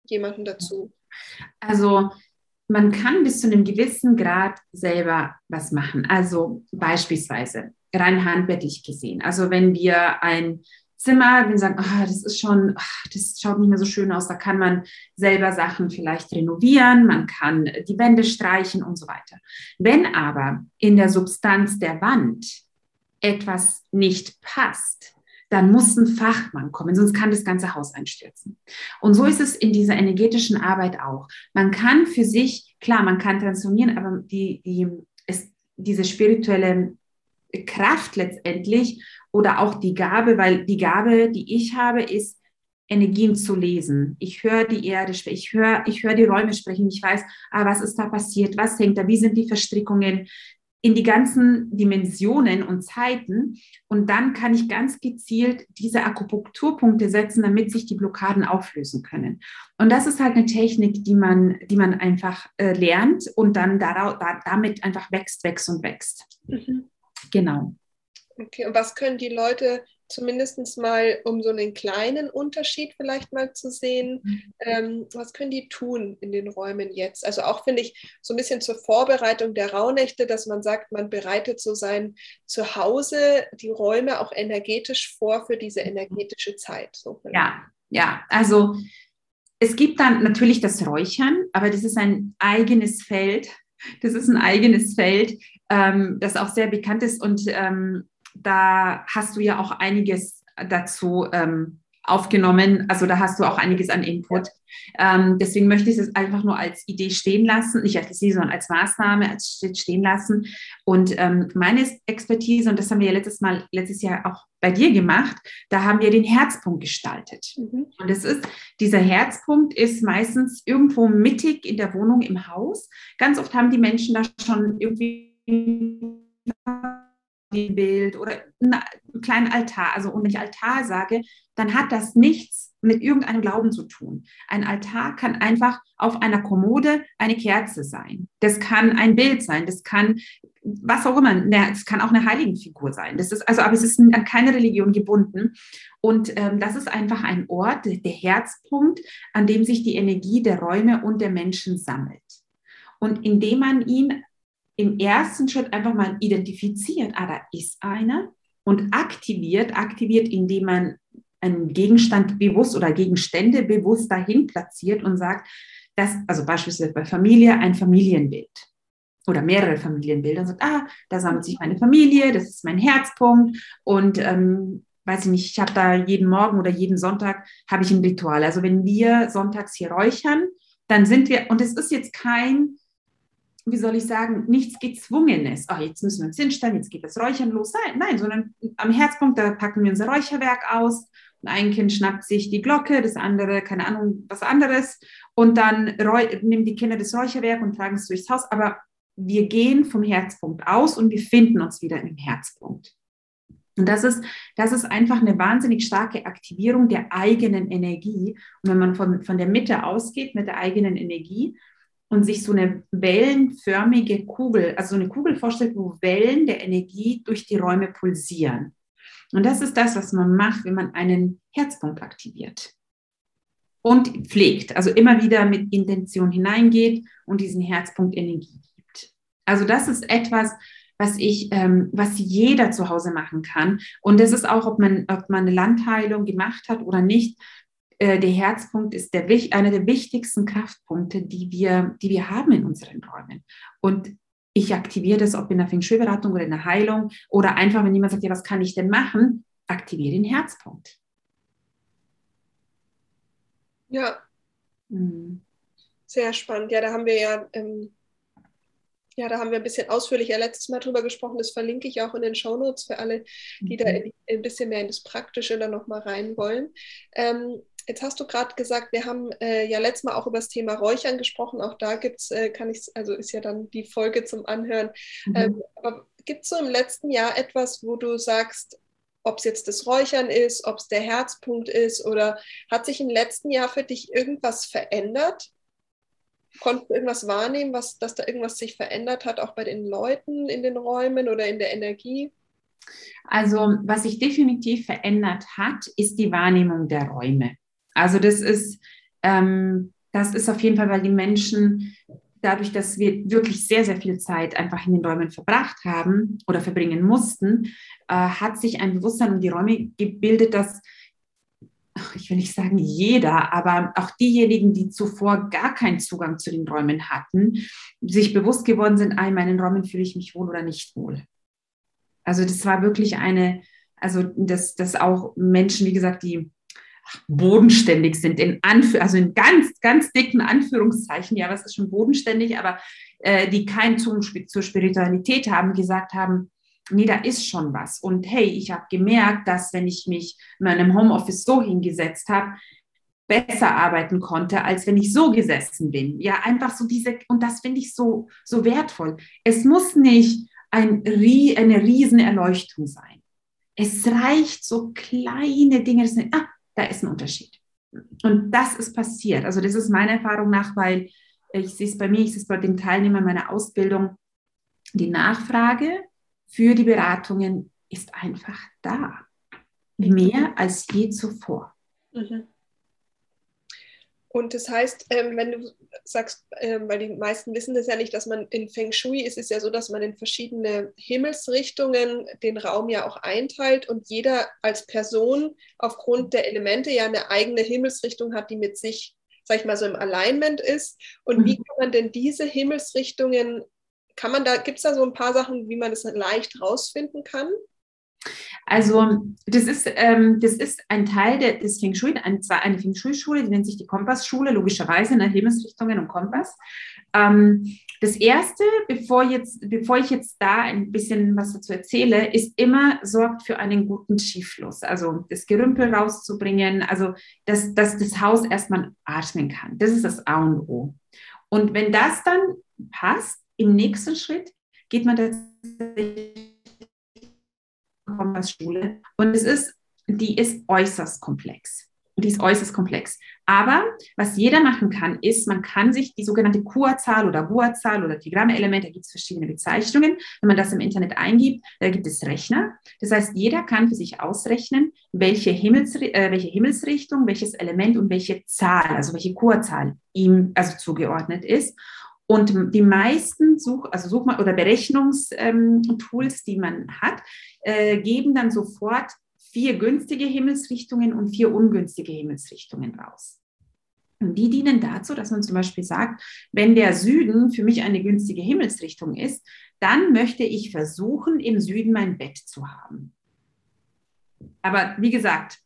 jemanden dazu? Also man kann bis zu einem gewissen Grad selber was machen. Also beispielsweise rein handwerklich gesehen. Also wenn wir ein Zimmer, wenn sie sagen, oh, das ist schon, oh, das schaut nicht mehr so schön aus, da kann man selber Sachen vielleicht renovieren, man kann die Wände streichen und so weiter. Wenn aber in der Substanz der Wand etwas nicht passt, dann muss ein Fachmann kommen, sonst kann das ganze Haus einstürzen. Und so ist es in dieser energetischen Arbeit auch. Man kann für sich, klar, man kann transformieren, aber die, die, ist diese spirituelle Kraft letztendlich oder auch die Gabe, weil die Gabe, die ich habe, ist, Energien zu lesen. Ich höre die Erde, ich höre, ich höre die Räume sprechen. Ich weiß, ah, was ist da passiert? Was hängt da? Wie sind die Verstrickungen? in die ganzen Dimensionen und Zeiten. Und dann kann ich ganz gezielt diese Akupunkturpunkte setzen, damit sich die Blockaden auflösen können. Und das ist halt eine Technik, die man, die man einfach äh, lernt und dann daraus, da, damit einfach wächst, wächst und wächst. Mhm. Genau. Okay, und was können die Leute zumindest mal, um so einen kleinen Unterschied vielleicht mal zu sehen, mhm. ähm, was können die tun in den Räumen jetzt? Also auch finde ich so ein bisschen zur Vorbereitung der Rauhnächte, dass man sagt, man bereitet so sein Zuhause, die Räume auch energetisch vor für diese mhm. energetische Zeit. So ja, ja, also es gibt dann natürlich das Räuchern, aber das ist ein eigenes Feld. Das ist ein eigenes Feld, ähm, das auch sehr bekannt ist. Und ähm, da hast du ja auch einiges dazu ähm, aufgenommen. Also da hast du auch einiges an Input. Ähm, deswegen möchte ich es einfach nur als Idee stehen lassen, nicht als Idee, sondern als Maßnahme als stehen lassen. Und ähm, meine Expertise, und das haben wir ja letztes Mal, letztes Jahr auch bei dir gemacht, da haben wir den Herzpunkt gestaltet. Mhm. Und es ist, dieser Herzpunkt ist meistens irgendwo mittig in der Wohnung im Haus. Ganz oft haben die Menschen da schon irgendwie Bild oder einen kleinen Altar. Also, und wenn ich Altar sage, dann hat das nichts mit irgendeinem Glauben zu tun. Ein Altar kann einfach auf einer Kommode eine Kerze sein. Das kann ein Bild sein. Das kann was auch immer. Es kann auch eine Heiligenfigur sein. Das ist also, aber es ist an keine Religion gebunden. Und ähm, das ist einfach ein Ort, der Herzpunkt, an dem sich die Energie der Räume und der Menschen sammelt. Und indem man ihn im ersten Schritt einfach mal identifiziert, ah, da ist einer und aktiviert, aktiviert, indem man einen Gegenstand bewusst oder Gegenstände bewusst dahin platziert und sagt, dass, also beispielsweise bei Familie ein Familienbild oder mehrere Familienbilder und sagt, ah, da sammelt sich meine Familie, das ist mein Herzpunkt und ähm, weiß ich nicht, ich habe da jeden Morgen oder jeden Sonntag habe ich ein Ritual. Also wenn wir sonntags hier räuchern, dann sind wir, und es ist jetzt kein wie soll ich sagen, nichts Gezwungenes. Oh, jetzt müssen wir uns hinstellen, jetzt geht das Räuchern los. Nein, nein, sondern am Herzpunkt, da packen wir unser Räucherwerk aus. ein Kind schnappt sich die Glocke, das andere, keine Ahnung, was anderes. Und dann nehmen die Kinder das Räucherwerk und tragen es durchs Haus. Aber wir gehen vom Herzpunkt aus und wir finden uns wieder im Herzpunkt. Und das ist, das ist einfach eine wahnsinnig starke Aktivierung der eigenen Energie. Und wenn man von, von der Mitte ausgeht mit der eigenen Energie, und sich so eine wellenförmige Kugel, also so eine Kugel vorstellt, wo Wellen der Energie durch die Räume pulsieren. Und das ist das, was man macht, wenn man einen Herzpunkt aktiviert und pflegt, also immer wieder mit Intention hineingeht und diesen Herzpunkt Energie gibt. Also das ist etwas, was ich, ähm, was jeder zu Hause machen kann. Und das ist auch, ob man, ob man eine Landheilung gemacht hat oder nicht, äh, der Herzpunkt ist der, einer der wichtigsten Kraftpunkte, die wir, die wir haben in unseren Räumen. Und ich aktiviere das, ob in der Feng Shui-Beratung oder in der Heilung oder einfach, wenn jemand sagt, ja, was kann ich denn machen? Aktiviere den Herzpunkt. Ja. Mhm. Sehr spannend. Ja, da haben wir ja ähm, ja, da haben wir ein bisschen ausführlicher letztes Mal drüber gesprochen. Das verlinke ich auch in den Shownotes für alle, die mhm. da ein bisschen mehr in das Praktische dann nochmal rein wollen. Ähm, Jetzt hast du gerade gesagt, wir haben äh, ja letztes Mal auch über das Thema Räuchern gesprochen. Auch da gibt es, äh, kann ich, also ist ja dann die Folge zum Anhören. Mhm. Ähm, aber gibt es so im letzten Jahr etwas, wo du sagst, ob es jetzt das Räuchern ist, ob es der Herzpunkt ist oder hat sich im letzten Jahr für dich irgendwas verändert? Konntest du irgendwas wahrnehmen, was, dass da irgendwas sich verändert hat, auch bei den Leuten in den Räumen oder in der Energie? Also, was sich definitiv verändert hat, ist die Wahrnehmung der Räume. Also das ist, ähm, das ist auf jeden Fall, weil die Menschen dadurch, dass wir wirklich sehr, sehr viel Zeit einfach in den Räumen verbracht haben oder verbringen mussten, äh, hat sich ein Bewusstsein um die Räume gebildet, dass ich will nicht sagen jeder, aber auch diejenigen, die zuvor gar keinen Zugang zu den Räumen hatten, sich bewusst geworden sind, ah, in meinen Räumen fühle ich mich wohl oder nicht wohl. Also das war wirklich eine, also dass, dass auch Menschen, wie gesagt, die bodenständig sind, in Anführ also in ganz, ganz dicken Anführungszeichen, ja, was ist schon bodenständig, aber äh, die keinen Zugang zur Spiritualität haben, gesagt haben, nee, da ist schon was. Und hey, ich habe gemerkt, dass wenn ich mich in meinem Homeoffice so hingesetzt habe, besser arbeiten konnte, als wenn ich so gesessen bin. Ja, einfach so diese, und das finde ich so, so wertvoll. Es muss nicht ein, eine Riesenerleuchtung sein. Es reicht so kleine Dinge, das sind, ah, da ist ein Unterschied. Und das ist passiert. Also das ist meiner Erfahrung nach, weil ich sehe es bei mir, ich sehe es bei den Teilnehmern meiner Ausbildung, die Nachfrage für die Beratungen ist einfach da. Mehr als je zuvor. Mhm. Und das heißt, ähm, wenn du sagst, ähm, weil die meisten wissen das ja nicht, dass man in Feng Shui ist es ja so, dass man in verschiedene Himmelsrichtungen den Raum ja auch einteilt und jeder als Person aufgrund der Elemente ja eine eigene Himmelsrichtung hat, die mit sich, sag ich mal, so im Alignment ist. Und mhm. wie kann man denn diese Himmelsrichtungen, kann man da, gibt es da so ein paar Sachen, wie man das leicht rausfinden kann? Also das ist, ähm, das ist ein Teil der, des Feng Shui, ein, zwar eine Feng Shui-Schule, die nennt sich die Kompassschule, logischerweise, ne, Himmelsrichtungen und Kompass. Ähm, das Erste, bevor, jetzt, bevor ich jetzt da ein bisschen was dazu erzähle, ist immer, sorgt für einen guten Schieffluss. Also das Gerümpel rauszubringen, also dass, dass das Haus erstmal atmen kann. Das ist das A und O. Und wenn das dann passt, im nächsten Schritt geht man tatsächlich Kompassschule. Und es ist, die ist äußerst komplex. Die ist äußerst komplex. Aber was jeder machen kann, ist, man kann sich die sogenannte Kurzzahl oder Gua-Zahl oder Diagramme-Element, da gibt es verschiedene Bezeichnungen. Wenn man das im Internet eingibt, da gibt es Rechner. Das heißt, jeder kann für sich ausrechnen, welche, Himmels, äh, welche Himmelsrichtung, welches Element und welche Zahl, also welche Kurzahl ihm also zugeordnet ist. Und die meisten Such, also Such oder Berechnungstools, ähm, die man hat, äh, geben dann sofort vier günstige Himmelsrichtungen und vier ungünstige Himmelsrichtungen raus. Und die dienen dazu, dass man zum Beispiel sagt, wenn der Süden für mich eine günstige Himmelsrichtung ist, dann möchte ich versuchen, im Süden mein Bett zu haben. Aber wie gesagt,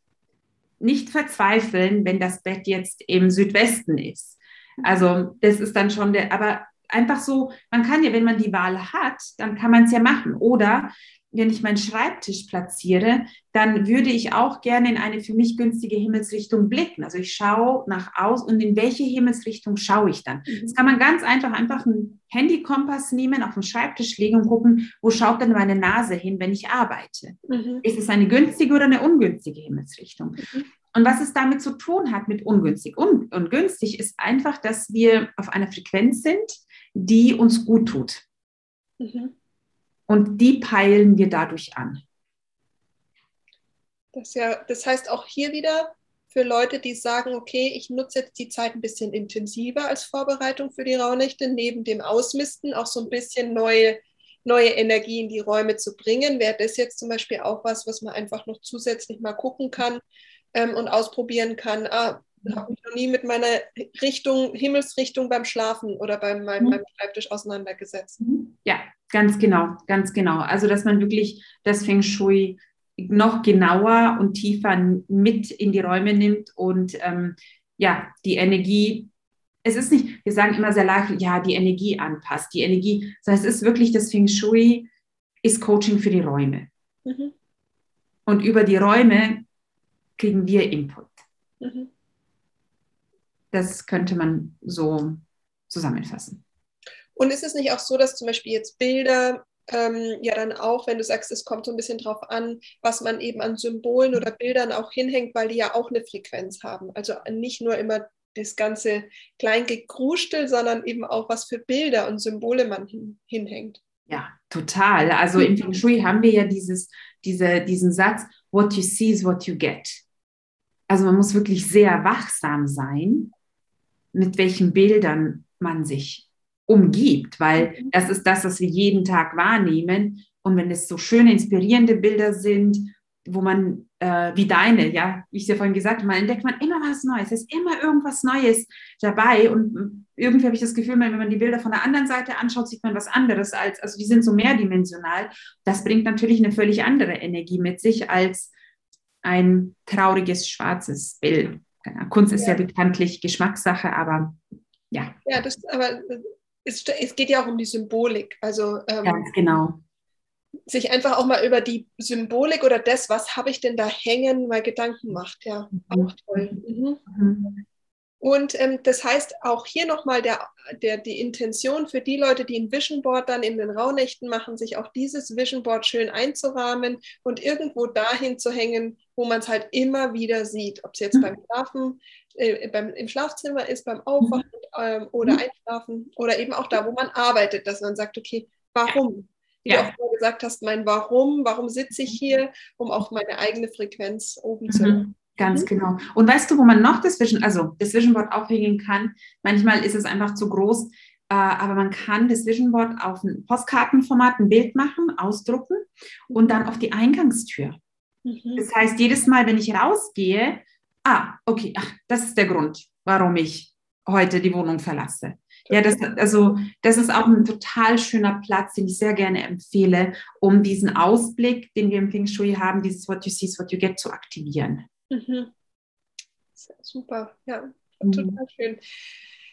nicht verzweifeln, wenn das Bett jetzt im Südwesten ist. Also das ist dann schon der, aber einfach so, man kann ja, wenn man die Wahl hat, dann kann man es ja machen. Oder wenn ich meinen Schreibtisch platziere, dann würde ich auch gerne in eine für mich günstige Himmelsrichtung blicken. Also ich schaue nach aus und in welche Himmelsrichtung schaue ich dann. Mhm. Das kann man ganz einfach einfach einen Handykompass nehmen, auf den Schreibtisch legen und gucken, wo schaut denn meine Nase hin, wenn ich arbeite. Mhm. Ist es eine günstige oder eine ungünstige Himmelsrichtung? Mhm. Und was es damit zu tun hat mit ungünstig. Un ungünstig ist einfach, dass wir auf einer Frequenz sind, die uns gut tut. Mhm. Und die peilen wir dadurch an. Das, ja, das heißt auch hier wieder für Leute, die sagen, okay, ich nutze jetzt die Zeit ein bisschen intensiver als Vorbereitung für die Rauhnächte, neben dem Ausmisten auch so ein bisschen neue, neue Energie in die Räume zu bringen. Wäre das jetzt zum Beispiel auch was, was man einfach noch zusätzlich mal gucken kann, ähm, und ausprobieren kann, ah, habe mich noch nie mit meiner Richtung, Himmelsrichtung beim Schlafen oder beim, meinem, mhm. Schreibtisch auseinandergesetzt. Mhm. Ja, ganz genau, ganz genau. Also, dass man wirklich das Feng Shui noch genauer und tiefer mit in die Räume nimmt und ähm, ja, die Energie, es ist nicht, wir sagen immer sehr leicht, ja, die Energie anpasst, die Energie, sondern es ist wirklich das Feng Shui, ist Coaching für die Räume. Mhm. Und über die Räume kriegen wir Input. Mhm. Das könnte man so zusammenfassen. Und ist es nicht auch so, dass zum Beispiel jetzt Bilder ähm, ja dann auch, wenn du sagst, es kommt so ein bisschen drauf an, was man eben an Symbolen oder Bildern auch hinhängt, weil die ja auch eine Frequenz haben. Also nicht nur immer das ganze Kleingekruschtel, sondern eben auch, was für Bilder und Symbole man hin, hinhängt. Ja, total. Also in Feng Shui haben wir ja dieses, diese, diesen Satz, what you see is what you get. Also man muss wirklich sehr wachsam sein, mit welchen Bildern man sich umgibt, weil mhm. das ist das, was wir jeden Tag wahrnehmen. Und wenn es so schöne, inspirierende Bilder sind, wo man, äh, wie deine, ja, wie ich dir vorhin gesagt habe, man entdeckt man immer was Neues, es ist immer irgendwas Neues dabei. Und irgendwie habe ich das Gefühl, wenn man die Bilder von der anderen Seite anschaut, sieht man was anderes als, also die sind so mehrdimensional. Das bringt natürlich eine völlig andere Energie mit sich als ein trauriges schwarzes Bild. Kunst ist ja. ja bekanntlich Geschmackssache, aber ja. Ja, das, aber es, es, geht ja auch um die Symbolik. Also, ähm, Ganz genau. sich einfach auch mal über die Symbolik oder das, was habe ich denn da hängen, mal Gedanken macht. Ja, auch toll. Mhm. Mhm. Und ähm, das heißt auch hier nochmal der, der, die Intention für die Leute, die ein Vision Board dann in den Rauhnächten machen, sich auch dieses Vision Board schön einzurahmen und irgendwo dahin zu hängen, wo man es halt immer wieder sieht. Ob es jetzt mhm. beim Schlafen, äh, beim, im Schlafzimmer ist, beim Aufwachen äh, oder mhm. Einschlafen oder eben auch da, wo man arbeitet, dass man sagt, okay, warum? Wie ja. du auch gesagt hast, mein Warum, warum sitze ich hier, um auch meine eigene Frequenz oben mhm. zu haben. Ganz mhm. genau. Und weißt du, wo man noch das Vision, also das Vision Board aufhängen kann? Manchmal ist es einfach zu groß, äh, aber man kann das Vision Board auf ein Postkartenformat ein Bild machen, ausdrucken und dann auf die Eingangstür. Mhm. Das heißt, jedes Mal, wenn ich rausgehe, ah, okay, ach, das ist der Grund, warum ich heute die Wohnung verlasse. Ja, das, also, das ist auch ein total schöner Platz, den ich sehr gerne empfehle, um diesen Ausblick, den wir im Feng Shui haben, dieses What you see is what you get zu aktivieren. Mhm. Super, ja, mhm. total schön.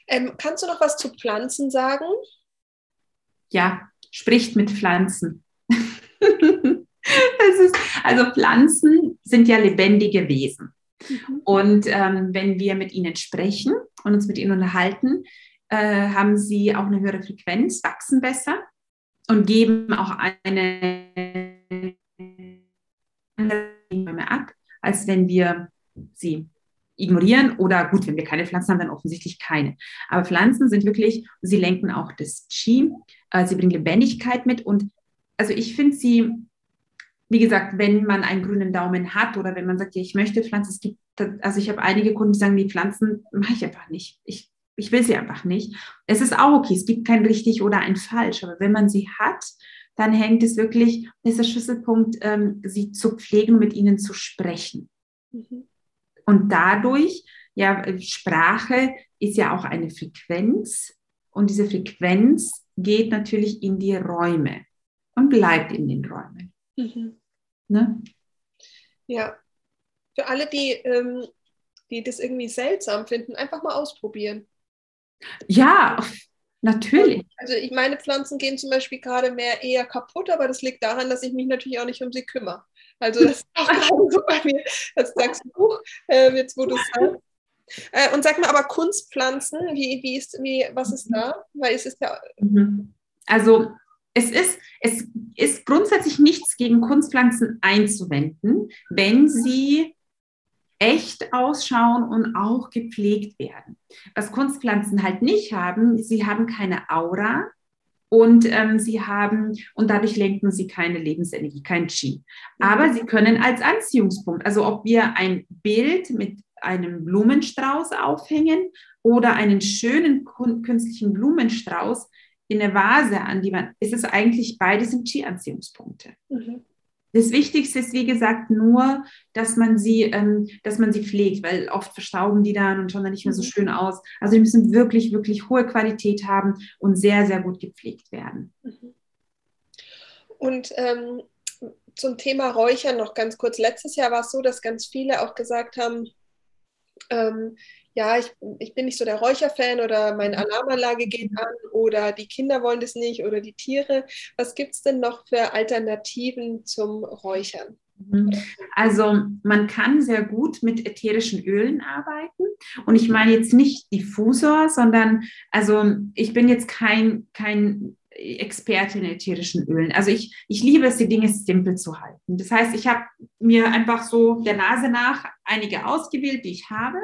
Ähm, kannst du noch was zu Pflanzen sagen? Ja, spricht mit Pflanzen. ist, also Pflanzen sind ja lebendige Wesen. Mhm. Und ähm, wenn wir mit ihnen sprechen und uns mit ihnen unterhalten, äh, haben sie auch eine höhere Frequenz, wachsen besser und geben auch eine andere ab als wenn wir sie ignorieren oder gut, wenn wir keine Pflanzen haben, dann offensichtlich keine. Aber Pflanzen sind wirklich, sie lenken auch das Qi, äh, sie bringen Lebendigkeit mit und also ich finde sie, wie gesagt, wenn man einen grünen Daumen hat oder wenn man sagt, ja, ich möchte Pflanzen, es gibt, also ich habe einige Kunden, die sagen, die Pflanzen mache ich einfach nicht. Ich, ich will sie einfach nicht. Es ist auch okay, es gibt kein richtig oder ein falsch, aber wenn man sie hat, dann hängt es wirklich, ist der Schlüsselpunkt, ähm, sie zu pflegen, mit ihnen zu sprechen. Mhm. Und dadurch, ja, Sprache ist ja auch eine Frequenz und diese Frequenz geht natürlich in die Räume und bleibt in den Räumen. Mhm. Ne? Ja, für alle, die, ähm, die das irgendwie seltsam finden, einfach mal ausprobieren. Ja, Natürlich. Also ich meine Pflanzen gehen zum Beispiel gerade mehr eher kaputt, aber das liegt daran, dass ich mich natürlich auch nicht um sie kümmere. Also das ist auch gerade so bei mir. Das sagst du, äh, jetzt wo du es sagst. Äh, und sag mal, aber Kunstpflanzen, wie, wie ist, wie, was ist da? Weil es ist ja. Mhm. Also es ist, es ist grundsätzlich nichts gegen Kunstpflanzen einzuwenden, wenn sie echt ausschauen und auch gepflegt werden. Was Kunstpflanzen halt nicht haben, sie haben keine Aura und ähm, sie haben und dadurch lenken sie keine Lebensenergie, kein Qi. Aber sie können als Anziehungspunkt, also ob wir ein Bild mit einem Blumenstrauß aufhängen oder einen schönen künstlichen Blumenstrauß in eine Vase an die man, ist es eigentlich beides sind Qi-Anziehungspunkte. Mhm. Das Wichtigste ist, wie gesagt, nur, dass man sie, ähm, dass man sie pflegt, weil oft verstauben die dann und schauen dann nicht mehr so mhm. schön aus. Also die müssen wirklich, wirklich hohe Qualität haben und sehr, sehr gut gepflegt werden. Mhm. Und ähm, zum Thema Räuchern noch ganz kurz. Letztes Jahr war es so, dass ganz viele auch gesagt haben, ähm, ja, ich, ich bin nicht so der Räucherfan oder meine mhm. Alarmanlage geht an oder die Kinder wollen das nicht oder die Tiere. Was gibt es denn noch für Alternativen zum Räuchern? Mhm. Also man kann sehr gut mit ätherischen Ölen arbeiten. Und ich meine jetzt nicht Diffusor, sondern also ich bin jetzt kein, kein Experte in ätherischen Ölen. Also ich, ich liebe es, die Dinge simpel zu halten. Das heißt, ich habe mir einfach so der Nase nach einige ausgewählt, die ich habe,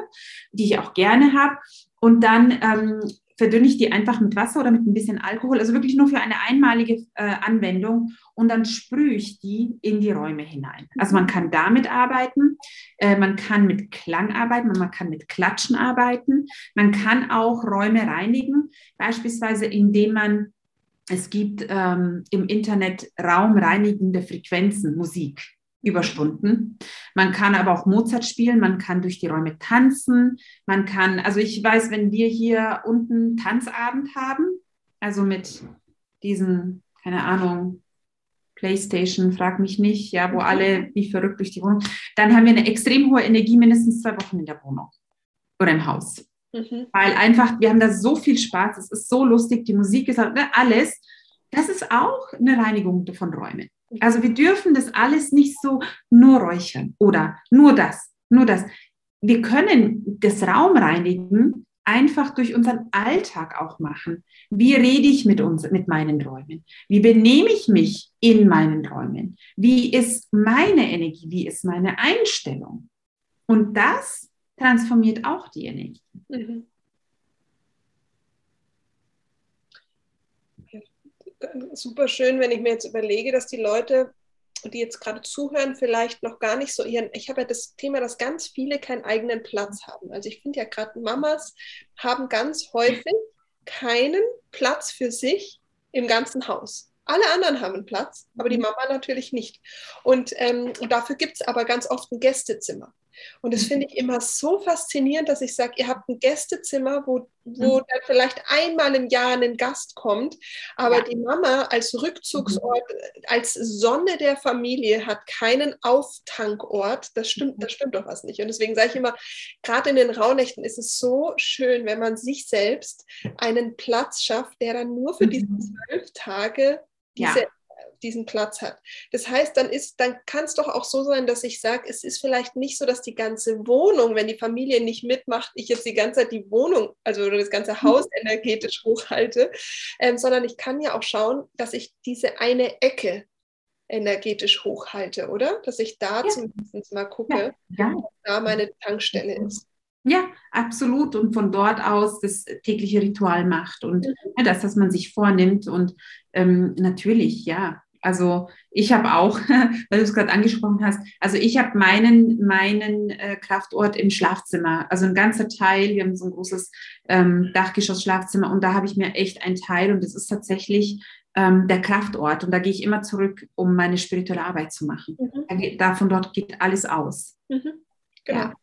die ich auch gerne habe. Und dann ähm, verdünne ich die einfach mit Wasser oder mit ein bisschen Alkohol, also wirklich nur für eine einmalige äh, Anwendung. Und dann sprühe ich die in die Räume hinein. Also man kann damit arbeiten, äh, man kann mit Klang arbeiten, man kann mit Klatschen arbeiten, man kann auch Räume reinigen, beispielsweise indem man es gibt ähm, im Internet raumreinigende Frequenzen, Musik über Stunden. Man kann aber auch Mozart spielen, man kann durch die Räume tanzen, man kann, also ich weiß, wenn wir hier unten Tanzabend haben, also mit diesen, keine Ahnung, Playstation, frag mich nicht, ja, wo alle wie verrückt durch die Wohnung, dann haben wir eine extrem hohe Energie mindestens zwei Wochen in der Wohnung oder im Haus. Mhm. Weil einfach, wir haben da so viel Spaß, es ist so lustig, die Musik ist halt, ne, alles. Das ist auch eine Reinigung von Räumen. Also wir dürfen das alles nicht so nur räuchern oder nur das, nur das. Wir können das Raum reinigen, einfach durch unseren Alltag auch machen. Wie rede ich mit uns, mit meinen Räumen? Wie benehme ich mich in meinen Räumen? Wie ist meine Energie? Wie ist meine Einstellung? Und das transformiert auch die Energie. Mhm. super schön, wenn ich mir jetzt überlege, dass die Leute, die jetzt gerade zuhören, vielleicht noch gar nicht so ihren, ich habe ja das Thema, dass ganz viele keinen eigenen Platz haben. Also ich finde ja gerade Mamas haben ganz häufig keinen Platz für sich im ganzen Haus. Alle anderen haben einen Platz, aber die mhm. Mama natürlich nicht. Und, ähm, und dafür gibt es aber ganz oft ein Gästezimmer. Und das finde ich immer so faszinierend, dass ich sage, ihr habt ein Gästezimmer, wo, wo mhm. dann vielleicht einmal im Jahr ein Gast kommt, aber ja. die Mama als Rückzugsort, mhm. als Sonne der Familie hat keinen Auftankort. Das stimmt, mhm. das stimmt doch was nicht. Und deswegen sage ich immer, gerade in den Rauhnächten ist es so schön, wenn man sich selbst einen Platz schafft, der dann nur für diese zwölf Tage diese ja diesen Platz hat. Das heißt, dann ist, dann kann es doch auch so sein, dass ich sage, es ist vielleicht nicht so, dass die ganze Wohnung, wenn die Familie nicht mitmacht, ich jetzt die ganze Zeit die Wohnung, also oder das ganze Haus mhm. energetisch hochhalte, ähm, sondern ich kann ja auch schauen, dass ich diese eine Ecke energetisch hochhalte, oder? Dass ich da ja. zumindest mal gucke, ja. Ja. da meine Tankstelle ist. Ja, absolut. Und von dort aus das tägliche Ritual macht und mhm. das, was man sich vornimmt. Und ähm, natürlich, ja, also ich habe auch, weil du es gerade angesprochen hast, also ich habe meinen, meinen äh, Kraftort im Schlafzimmer, also ein ganzer Teil, wir haben so ein großes ähm, Dachgeschoss-Schlafzimmer und da habe ich mir echt einen Teil und das ist tatsächlich ähm, der Kraftort und da gehe ich immer zurück, um meine spirituelle Arbeit zu machen. Mhm. Da, von dort geht alles aus. Mhm. Genau. Ja.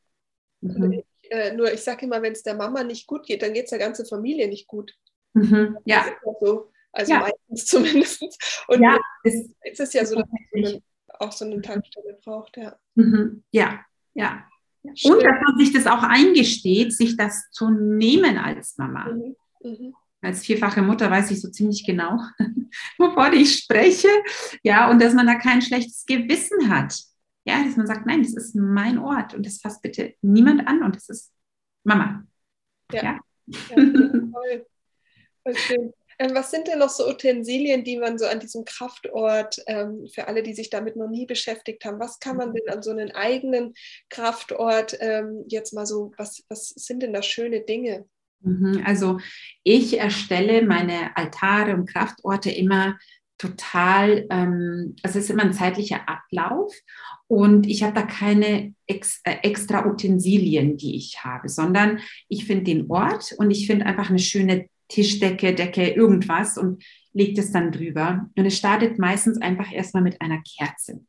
Mhm. Ich, äh, nur ich sage immer, wenn es der Mama nicht gut geht, dann geht es der ganzen Familie nicht gut. Mhm. Ja. So. Also ja. Meistens zumindest. Und ja, es ist es ja so, dass man auch so eine Tankstelle braucht, ja. Mhm. Ja, ja. Schön. Und dass man sich das auch eingesteht, sich das zu nehmen als Mama. Mhm. Mhm. Als vierfache Mutter weiß ich so ziemlich genau, wovon ich spreche. Ja, und dass man da kein schlechtes Gewissen hat. Ja, dass man sagt, nein, das ist mein Ort und das fasst bitte niemand an und das ist Mama. Ja, ja. ja toll. Voll schön. Ähm, was sind denn noch so Utensilien, die man so an diesem Kraftort, ähm, für alle, die sich damit noch nie beschäftigt haben, was kann man denn an so einem eigenen Kraftort ähm, jetzt mal so, was, was sind denn da schöne Dinge? Mhm, also ich erstelle meine Altare und Kraftorte immer total, ähm, also es ist immer ein zeitlicher Ablauf und ich habe da keine ex, äh, extra Utensilien, die ich habe, sondern ich finde den Ort und ich finde einfach eine schöne Tischdecke, Decke, irgendwas und legt es dann drüber. Und es startet meistens einfach erstmal mit einer Kerze.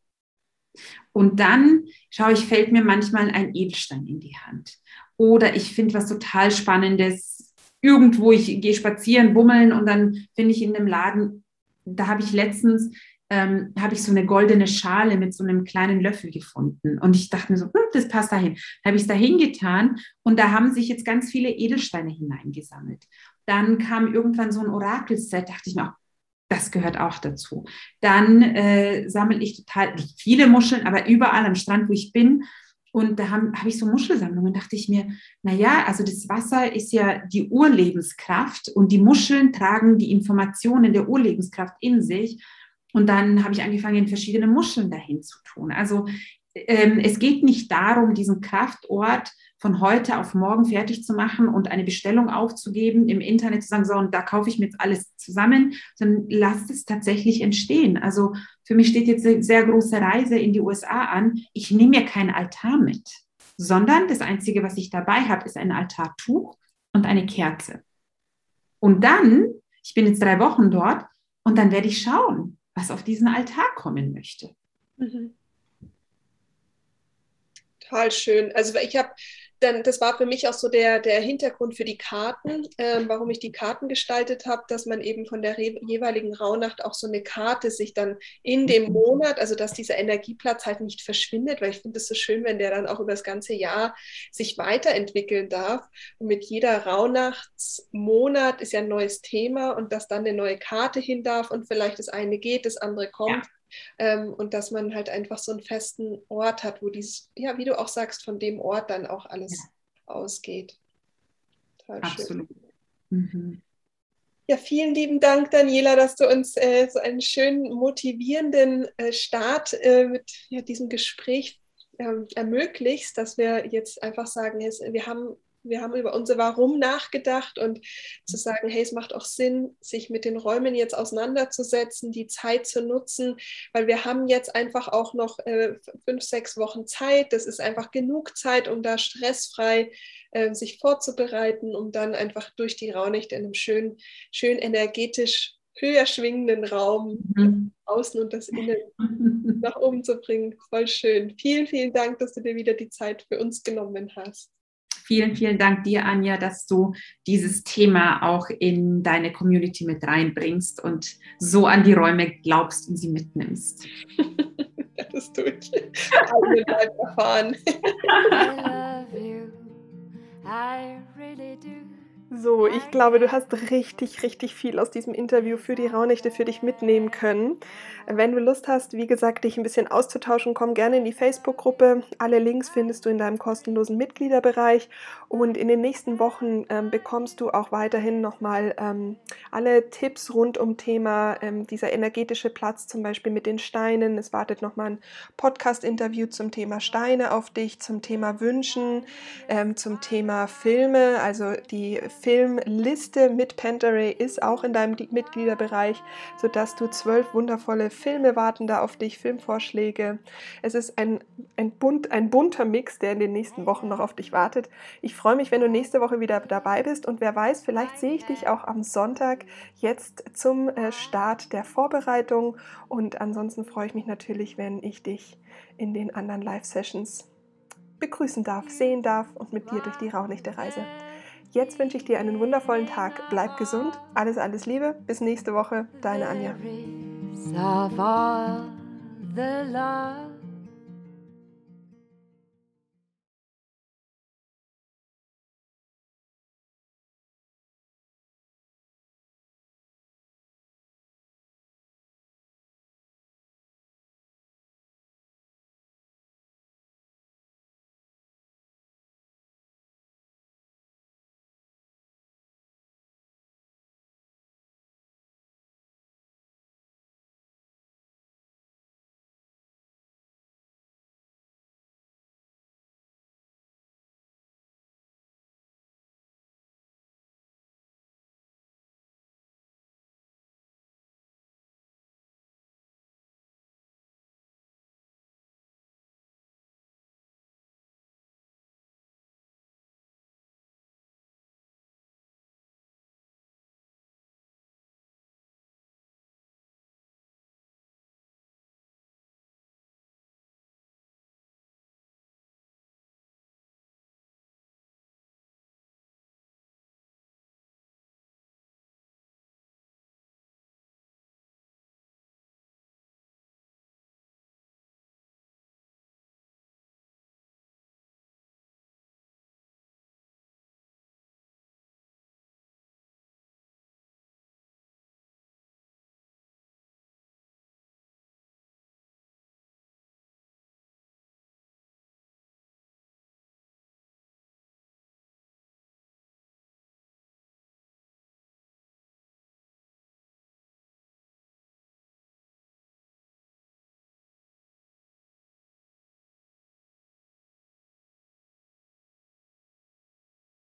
Und dann schaue ich, fällt mir manchmal ein Edelstein in die Hand. Oder ich finde was total Spannendes. Irgendwo, ich gehe spazieren, bummeln und dann finde ich in einem Laden, da habe ich letztens ähm, habe ich so eine goldene Schale mit so einem kleinen Löffel gefunden. Und ich dachte mir so, hm, das passt dahin. Da habe ich es dahin getan und da haben sich jetzt ganz viele Edelsteine hineingesammelt. Dann kam irgendwann so ein Orakelset, dachte ich mir, das gehört auch dazu. Dann äh, sammle ich total viele Muscheln, aber überall am Strand, wo ich bin. Und da habe hab ich so Muschelsammlungen, dachte ich mir, naja, also das Wasser ist ja die Urlebenskraft und die Muscheln tragen die Informationen der Urlebenskraft in sich. Und dann habe ich angefangen, verschiedene Muscheln dahin zu tun. Also ähm, es geht nicht darum, diesen Kraftort von heute auf morgen fertig zu machen und eine Bestellung aufzugeben, im Internet zu sagen, so, und da kaufe ich mir jetzt alles zusammen, sondern lasst es tatsächlich entstehen. Also für mich steht jetzt eine sehr große Reise in die USA an. Ich nehme mir keinen Altar mit, sondern das Einzige, was ich dabei habe, ist ein Altartuch und eine Kerze. Und dann, ich bin jetzt drei Wochen dort, und dann werde ich schauen, was auf diesen Altar kommen möchte. Mhm. Total schön. Also ich habe dann, das war für mich auch so der, der Hintergrund für die Karten, äh, warum ich die Karten gestaltet habe, dass man eben von der jeweiligen Rauhnacht auch so eine Karte sich dann in dem Monat, also dass dieser Energieplatz halt nicht verschwindet, weil ich finde es so schön, wenn der dann auch über das ganze Jahr sich weiterentwickeln darf. Und mit jeder Rauhnachtsmonat ist ja ein neues Thema und dass dann eine neue Karte hin darf und vielleicht das eine geht, das andere kommt. Ja Ähm, und dass man halt einfach so einen festen Ort hat, wo dies, ja, wie du auch sagst, von dem Ort dann auch alles ja. ausgeht. Total Absolut. Mhm. Ja, vielen lieben Dank, Daniela, dass du uns äh, so einen schönen, motivierenden äh, Start äh, mit ja, diesem Gespräch ähm, ermöglichst, dass wir jetzt einfach sagen, wir haben wir haben über unser Warum nachgedacht und zu sagen, hey, es macht auch Sinn, sich mit den Räumen jetzt auseinanderzusetzen, die Zeit zu nutzen, weil wir haben jetzt einfach auch noch äh, fünf, sechs Wochen Zeit. Das ist einfach genug Zeit, um da stressfrei äh, sich vorzubereiten, um dann einfach durch die Raunicht in einem schön, schön energetisch höher schwingenden Raum mhm. außen und das Innen nach oben zu bringen. Voll schön. Vielen, vielen Dank, dass du dir wieder die Zeit für uns genommen hast. Vielen, vielen Dank dir, Anja, dass du dieses Thema auch in deine Community mit reinbringst und so an die Räume glaubst und sie mitnimmst. das tue ich. erfahren. I love you. I really do. So, ich glaube, du hast richtig, richtig viel aus diesem Interview für die Raunächte für dich mitnehmen können. Wenn du Lust hast, wie gesagt, dich ein bisschen auszutauschen, komm gerne in die Facebook-Gruppe. Alle Links findest du in deinem kostenlosen Mitgliederbereich. Und in den nächsten Wochen ähm, bekommst du auch weiterhin nochmal ähm, alle Tipps rund um Thema ähm, dieser energetische Platz, zum Beispiel mit den Steinen. Es wartet nochmal ein Podcast-Interview zum Thema Steine auf dich, zum Thema Wünschen, ähm, zum Thema Filme, also die Filmliste mit Panteray ist auch in deinem Mitgliederbereich, sodass du zwölf wundervolle Filme warten da auf dich, Filmvorschläge. Es ist ein, ein, bunt, ein bunter Mix, der in den nächsten Wochen noch auf dich wartet. Ich freue mich, wenn du nächste Woche wieder dabei bist und wer weiß, vielleicht sehe ich dich auch am Sonntag jetzt zum äh, Start der Vorbereitung und ansonsten freue ich mich natürlich, wenn ich dich in den anderen Live-Sessions begrüßen darf, sehen darf und mit dir durch die Rauhnächte reise. Jetzt wünsche ich dir einen wundervollen Tag. Bleib gesund. Alles, alles Liebe. Bis nächste Woche. Deine Anja.